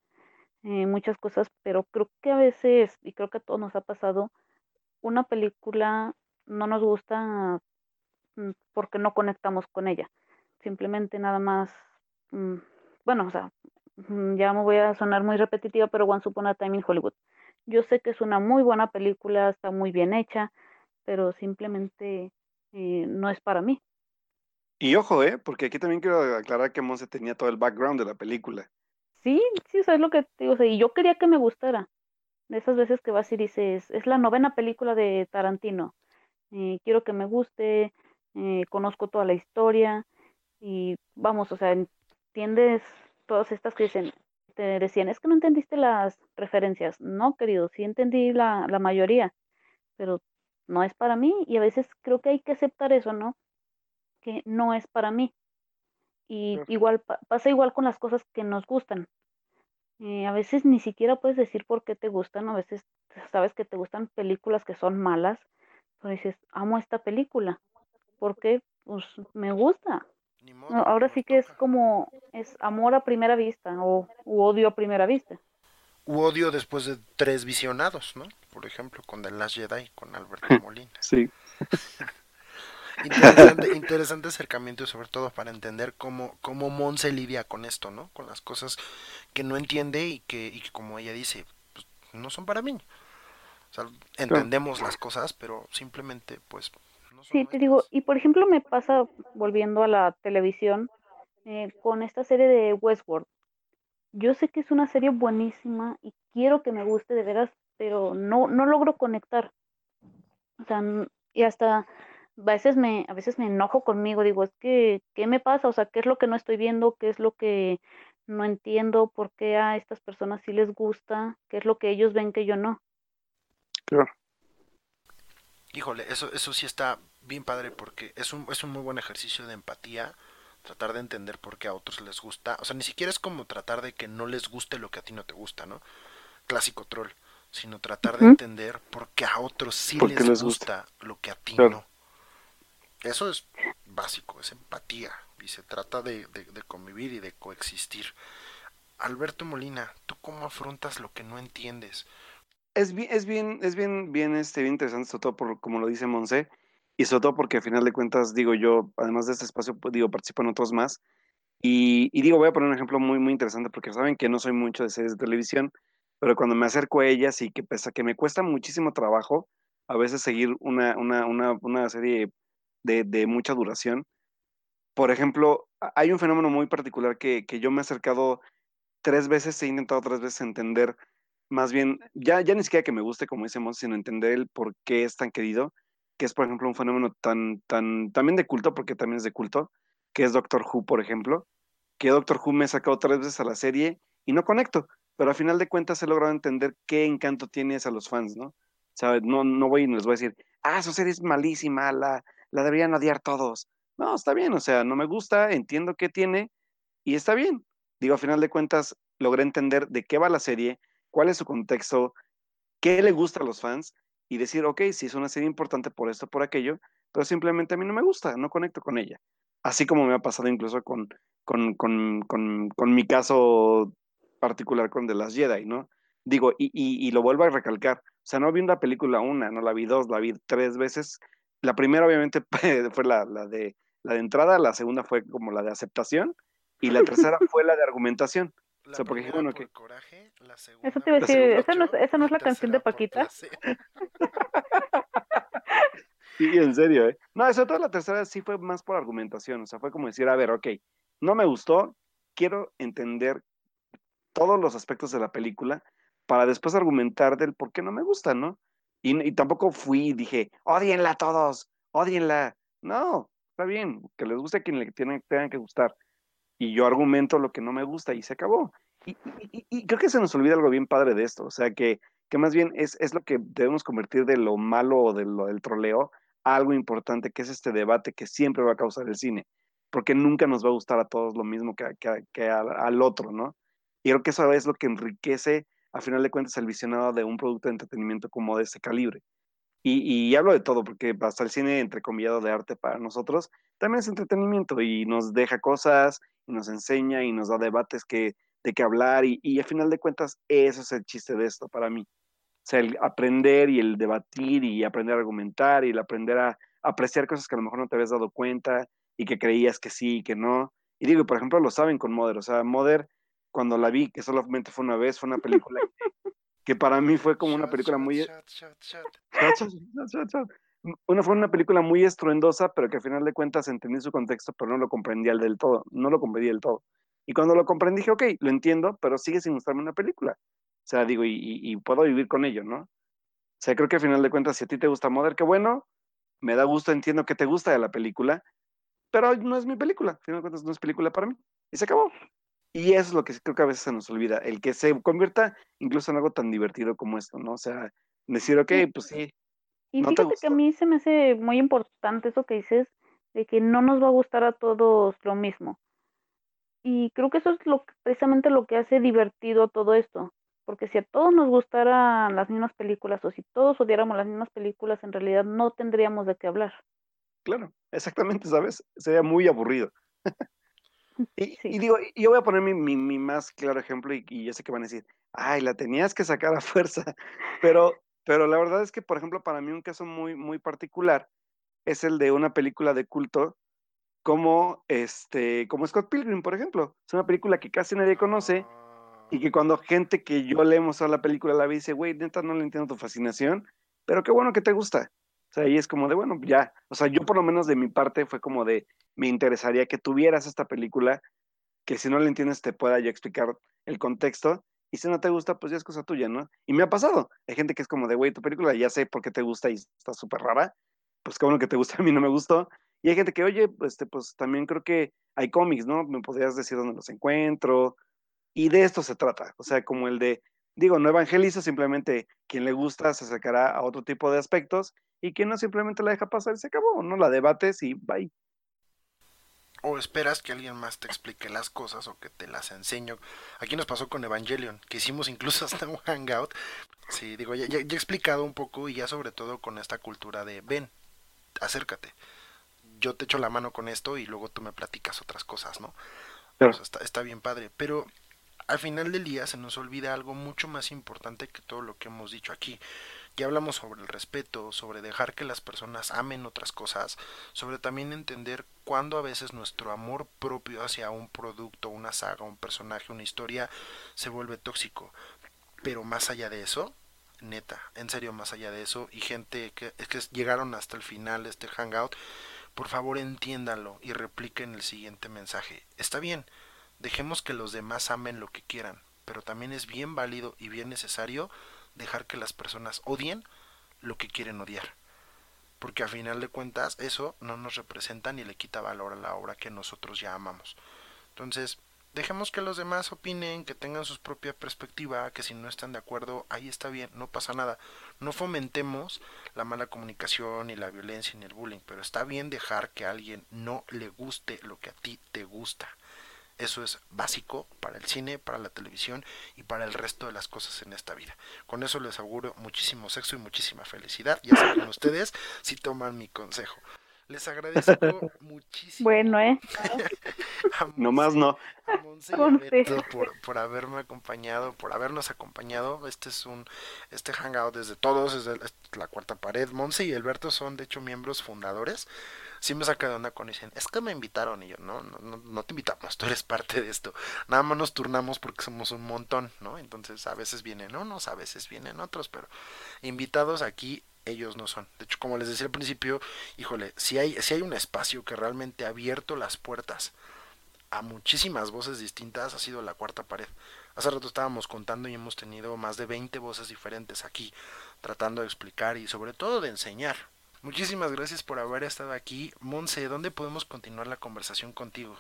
eh, muchas cosas, pero creo que a veces, y creo que a todos nos ha pasado, una película no nos gusta mm, porque no conectamos con ella. Simplemente nada más, mm, bueno, o sea, mm, ya me voy a sonar muy repetitiva, pero One Upon a Time in Hollywood. Yo sé que es una muy buena película, está muy bien hecha, pero simplemente eh, no es para mí. Y ojo, ¿eh? Porque aquí también quiero aclarar que Monse tenía todo el background de la película. Sí, sí, eso es lo que te digo. y yo quería que me gustara. De esas veces que vas y dices, es la novena película de Tarantino. Eh, quiero que me guste, eh, conozco toda la historia. Y vamos, o sea, entiendes todas estas que dicen, te decían, es que no entendiste las referencias. No, querido, sí entendí la, la mayoría, pero no es para mí y a veces creo que hay que aceptar eso, ¿no? Que no es para mí. Y igual pasa igual con las cosas que nos gustan. eh, a veces ni siquiera puedes decir por qué te gustan, a veces sabes que te gustan películas que son malas, pero dices, amo esta película, porque pues me gusta. Ahora sí que es como, es amor a primera vista o odio a primera vista. U odio después de tres visionados, ¿no? Por ejemplo, con The Last Jedi, con Alberto Molina. Sí. interesante, interesante acercamiento, sobre todo para entender cómo, cómo Mon se lidia con esto, ¿no? Con las cosas que no entiende y que, y como ella dice, pues, no son para mí. O sea, entendemos las cosas, pero simplemente, pues... Sí, te digo, y por ejemplo me pasa, volviendo a la televisión, eh, con esta serie de Westworld. Yo sé que es una serie buenísima y quiero que me guste de veras, pero no, no logro conectar. O sea, y hasta a veces me, a veces me enojo conmigo, digo, es que, ¿qué me pasa? O sea, ¿qué es lo que no estoy viendo? ¿Qué es lo que no entiendo? ¿Por qué a estas personas sí les gusta? ¿Qué es lo que ellos ven que yo no? Claro. Híjole, eso, eso sí está bien padre porque es un, es un muy buen ejercicio de empatía tratar de entender por qué a otros les gusta. O sea, ni siquiera es como tratar de que no les guste lo que a ti no te gusta, ¿no? Clásico troll. Sino tratar de entender por qué a otros sí les, gusta, lo que a ti no. Eso es básico, es empatía. Y se trata de, convivir y de coexistir. Alberto Molina, ¿tú cómo afrontas lo que no entiendes? Es bien, es bien, es bien, bien, este, bien interesante, sobre todo por como lo dice Monse y sobre todo porque al final de cuentas, digo yo, además de este espacio, pues, digo, participo en otros más. Y, digo, voy a poner un ejemplo muy, muy interesante porque saben que no soy mucho de series de televisión, pero cuando me acerco a ellas y que pese a que me cuesta muchísimo trabajo a veces seguir una, una, una, una serie de, de, mucha duración, por ejemplo, hay un fenómeno muy particular que, que yo me he acercado tres veces, he intentado tres veces entender, más bien, ya, ya ni siquiera que me guste, como decimos, sino entender el por qué es tan querido que es, por ejemplo, un fenómeno tan, tan, también de culto, porque también es de culto, que es Doctor Who, por ejemplo, que Doctor Who me ha sacado tres veces a la serie y no conecto, pero al final de cuentas he logrado entender qué encanto tiene a los fans, ¿no? O no, no voy y les voy a decir, ah, su serie es malísima, la, la deberían odiar todos. No, está bien, o sea, no me gusta, entiendo qué tiene y está bien. Digo, al final de cuentas, logré entender de qué va la serie, cuál es su contexto, qué le gusta a los fans y decir, ok, sí es una serie importante por esto, por aquello, pero simplemente a mí no me gusta, no conecto con ella. Así como me ha pasado incluso con, con, con, con, mi caso particular con The Last Jedi, ¿no? Digo, y, y, lo vuelvo a recalcar, o sea, no vi una película una, no la vi dos, la vi tres veces. La primera obviamente fue la, la, de, la de entrada, la segunda fue como la de aceptación y la tercera fue la de argumentación. O sea, porque bueno, que... Coraje, eso te iba a decir, esa no, esa no es la canción de Paquita. Sí, en serio, ¿eh? No, sobre todo la tercera sí fue más por argumentación, o sea, fue como decir, a ver, ok, no me gustó, quiero entender todos los aspectos de la película para después argumentar del por qué no me gusta, ¿no? Y, tampoco fui y dije, odienla a todos, odienla. No, está bien, que les guste a quien le tienen, tengan que gustar. Y yo argumento lo que no me gusta y se acabó. Y, creo que se nos olvida algo bien padre de esto, o sea, que, que más bien es, es, lo que debemos convertir de lo malo o de lo del troleo a algo importante, que es este debate que siempre va a causar el cine, porque nunca nos va a gustar a todos lo mismo que, que, al, otro, ¿no? Y creo que eso es lo que enriquece, a final de cuentas, el visionado de un producto de entretenimiento como de ese calibre. Y, y, hablo de todo, porque hasta el cine, entrecomillado de arte para nosotros, también es entretenimiento y nos deja cosas, y nos enseña y nos da debates que de qué hablar y, y al final de cuentas eso es el chiste de esto para mí. O sea, el aprender y el debatir y aprender a argumentar y el aprender a apreciar cosas que a lo mejor no te habías dado cuenta y que creías que sí y que no. Y digo, por ejemplo, lo saben con Mother. O sea, Mother, cuando la vi, que solamente fue una vez, fue una película que, para mí fue como una película muy... Una fue una película muy estruendosa, pero que al final de cuentas entendí su contexto, pero no lo comprendía del todo. No lo comprendí del todo. Y cuando lo comprendí, dije, ok, lo entiendo, pero sigue sin gustarme una película. O sea, digo, y, puedo vivir con ello, ¿no? O sea, creo que al final de cuentas, si a ti te gusta Mother, qué bueno, me da gusto, entiendo que te gusta de la película, pero no es mi película, al final de cuentas no es película para mí. Y se acabó. Y eso es lo que creo que a veces se nos olvida, el que se convierta incluso en algo tan divertido como esto, ¿no? O sea, decir, ok, pues sí. Y fíjate que a mí se me hace muy importante eso que dices, de que no nos va a gustar a todos lo mismo. y creo que eso es lo precisamente lo que hace divertido todo esto. Porque si a todos nos gustaran las mismas películas o si todos odiáramos las mismas películas, en realidad no tendríamos de qué hablar. Claro, exactamente, ¿sabes? Sería muy aburrido. y, digo, yo voy a poner mi, mi, más claro ejemplo y, y, yo sé que van a decir, ay, la tenías que sacar a fuerza. Pero, pero la verdad es que, por ejemplo, para mí un caso muy, muy particular es el de una película de culto como, este, como Scott Pilgrim, por ejemplo. Es una película que casi nadie conoce y que cuando gente que yo le he mostrado la película la ve y dice, güey, neta no le entiendo tu fascinación, pero qué bueno que te gusta. O sea, ahí es como de, bueno, ya. O sea, yo por lo menos de mi parte fue como de, me interesaría que tuvieras esta película, que si no la entiendes te pueda yo explicar el contexto. Y si no te gusta, pues ya es cosa tuya, ¿no? Y me ha pasado. Hay gente que es como de, güey, tu película ya sé por qué te gusta y está súper rara. Pues qué bueno que te gusta, a mí no me gustó. Y hay gente que, oye, pues, pues también creo que hay cómics, ¿no? Me podrías decir dónde los encuentro, y de esto se trata, o sea, como el de, digo, no evangeliza, simplemente quien le gusta se sacará a otro tipo de aspectos y quien no simplemente la deja pasar y se acabó, no la debates y bye. O esperas que alguien más te explique las cosas o que te las enseño. Aquí nos pasó con Evangelion, que hicimos incluso hasta un hangout. Sí, digo, ya, ya, he explicado un poco y ya sobre todo con esta cultura de ven, acércate. Yo te echo la mano con esto y luego tú me platicas otras cosas, ¿no? Pues está, está bien padre. Pero al final del día se nos olvida algo mucho más importante que todo lo que hemos dicho aquí. Ya hablamos sobre el respeto, sobre dejar que las personas amen otras cosas, sobre también entender cuándo a veces nuestro amor propio hacia un producto, una saga, un personaje, una historia se vuelve tóxico. Pero más allá de eso, neta, en serio más allá de eso, y gente que, que llegaron hasta el final de este hangout, por favor entiéndanlo y repliquen el siguiente mensaje. Está bien, Dejemos que los demás amen lo que quieran, pero también es bien válido y bien necesario dejar que las personas odien lo que quieren odiar. Porque a final de cuentas eso no nos representa ni le quita valor a la obra que nosotros ya amamos. Entonces, dejemos que los demás opinen, que tengan su propia perspectiva, que si no están de acuerdo, ahí está bien, no pasa nada. No fomentemos la mala comunicación, ni la violencia, ni el bullying, pero está bien dejar que a alguien no le guste lo que a ti te gusta. Eso es básico para el cine, para la televisión y para el resto de las cosas en esta vida. Con eso les auguro muchísimo sexo y muchísima felicidad. Ya saben ustedes si toman mi consejo. Les agradezco muchísimo. Bueno, ¿eh? no más no. por, por, haberme acompañado, por habernos acompañado. Este es un este hangout desde todos, es la cuarta pared. Monse y Alberto son de hecho miembros fundadores sí me saca de onda cuando dicen, es que me invitaron. Y yo, no, no, no te invitamos, tú eres parte de esto. Nada más nos turnamos porque somos un montón, ¿no? Entonces a veces vienen unos, a veces vienen otros, pero invitados aquí ellos no son. De hecho, como les decía al principio, híjole, si hay, si hay un espacio que realmente ha abierto las puertas a muchísimas voces distintas, ha sido la cuarta pared. Hace rato estábamos contando y hemos tenido más de 20 voces diferentes aquí, tratando de explicar y sobre todo de enseñar, Muchísimas gracias por haber estado aquí. Monse, ¿dónde podemos continuar la conversación contigo?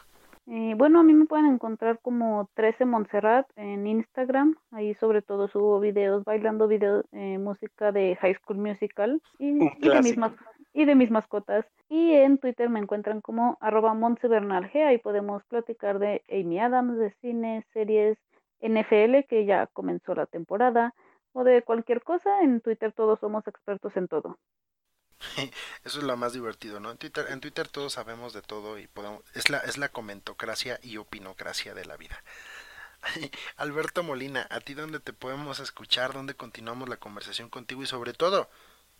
Eh, bueno, a mí me pueden encontrar como 13 Montserrat en Instagram. Ahí sobre todo subo videos bailando videos, eh, música de High School Musical y, de mis y de mis mascotas. Y en Twitter me encuentran como arroba G. Ahí podemos platicar de Amy Adams, de cine, series, NFL, que ya comenzó la temporada, o de cualquier cosa. En Twitter todos somos expertos en todo. Eso es lo más divertido, ¿no? En Twitter, en Twitter todos sabemos de todo y podemos, es la, es la comentocracia y opinocracia de la vida. Alberto Molina, ¿a ti dónde te podemos escuchar? ¿Dónde continuamos la conversación contigo? Y sobre todo,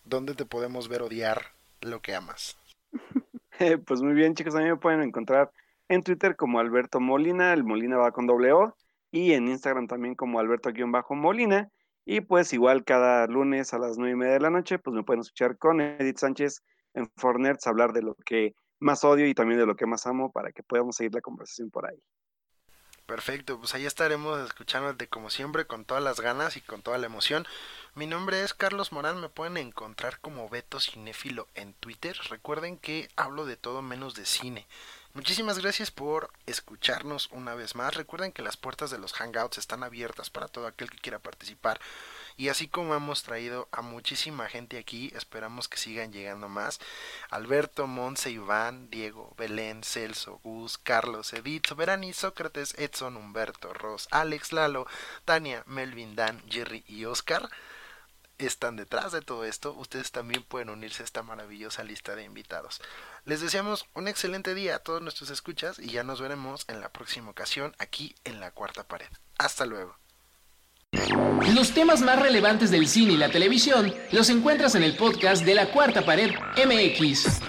¿dónde te podemos ver odiar lo que amas? pues muy bien, chicos, a mí me pueden encontrar en Twitter como Alberto Molina, el Molina va con doble O, y en Instagram también como Alberto-Molina. Y pues igual cada lunes a las nueve y media de la noche, pues me pueden escuchar con Edith Sánchez en Fornerts hablar de lo que más odio y también de lo que más amo para que podamos seguir la conversación por ahí. Perfecto, pues ahí estaremos escuchándote como siempre con todas las ganas y con toda la emoción. Mi nombre es Carlos Morán, me pueden encontrar como Beto Cinéfilo en Twitter. Recuerden que hablo de todo menos de cine. Muchísimas gracias por escucharnos una vez más. Recuerden que las puertas de los Hangouts están abiertas para todo aquel que quiera participar. Y así como hemos traído a muchísima gente aquí, esperamos que sigan llegando más. Alberto, Monse, Iván, Diego, Belén, Celso, Gus, Carlos, Edith, Soberani, Sócrates, Edson, Humberto, Ross, Alex, Lalo, Tania, Melvin, Dan, Jerry y Oscar están detrás de todo esto, ustedes también pueden unirse a esta maravillosa lista de invitados. Les deseamos un excelente día a todos nuestros escuchas y ya nos veremos en la próxima ocasión aquí en la cuarta pared. Hasta luego. Los temas más relevantes del cine y la televisión los encuentras en el podcast de la cuarta pared MX.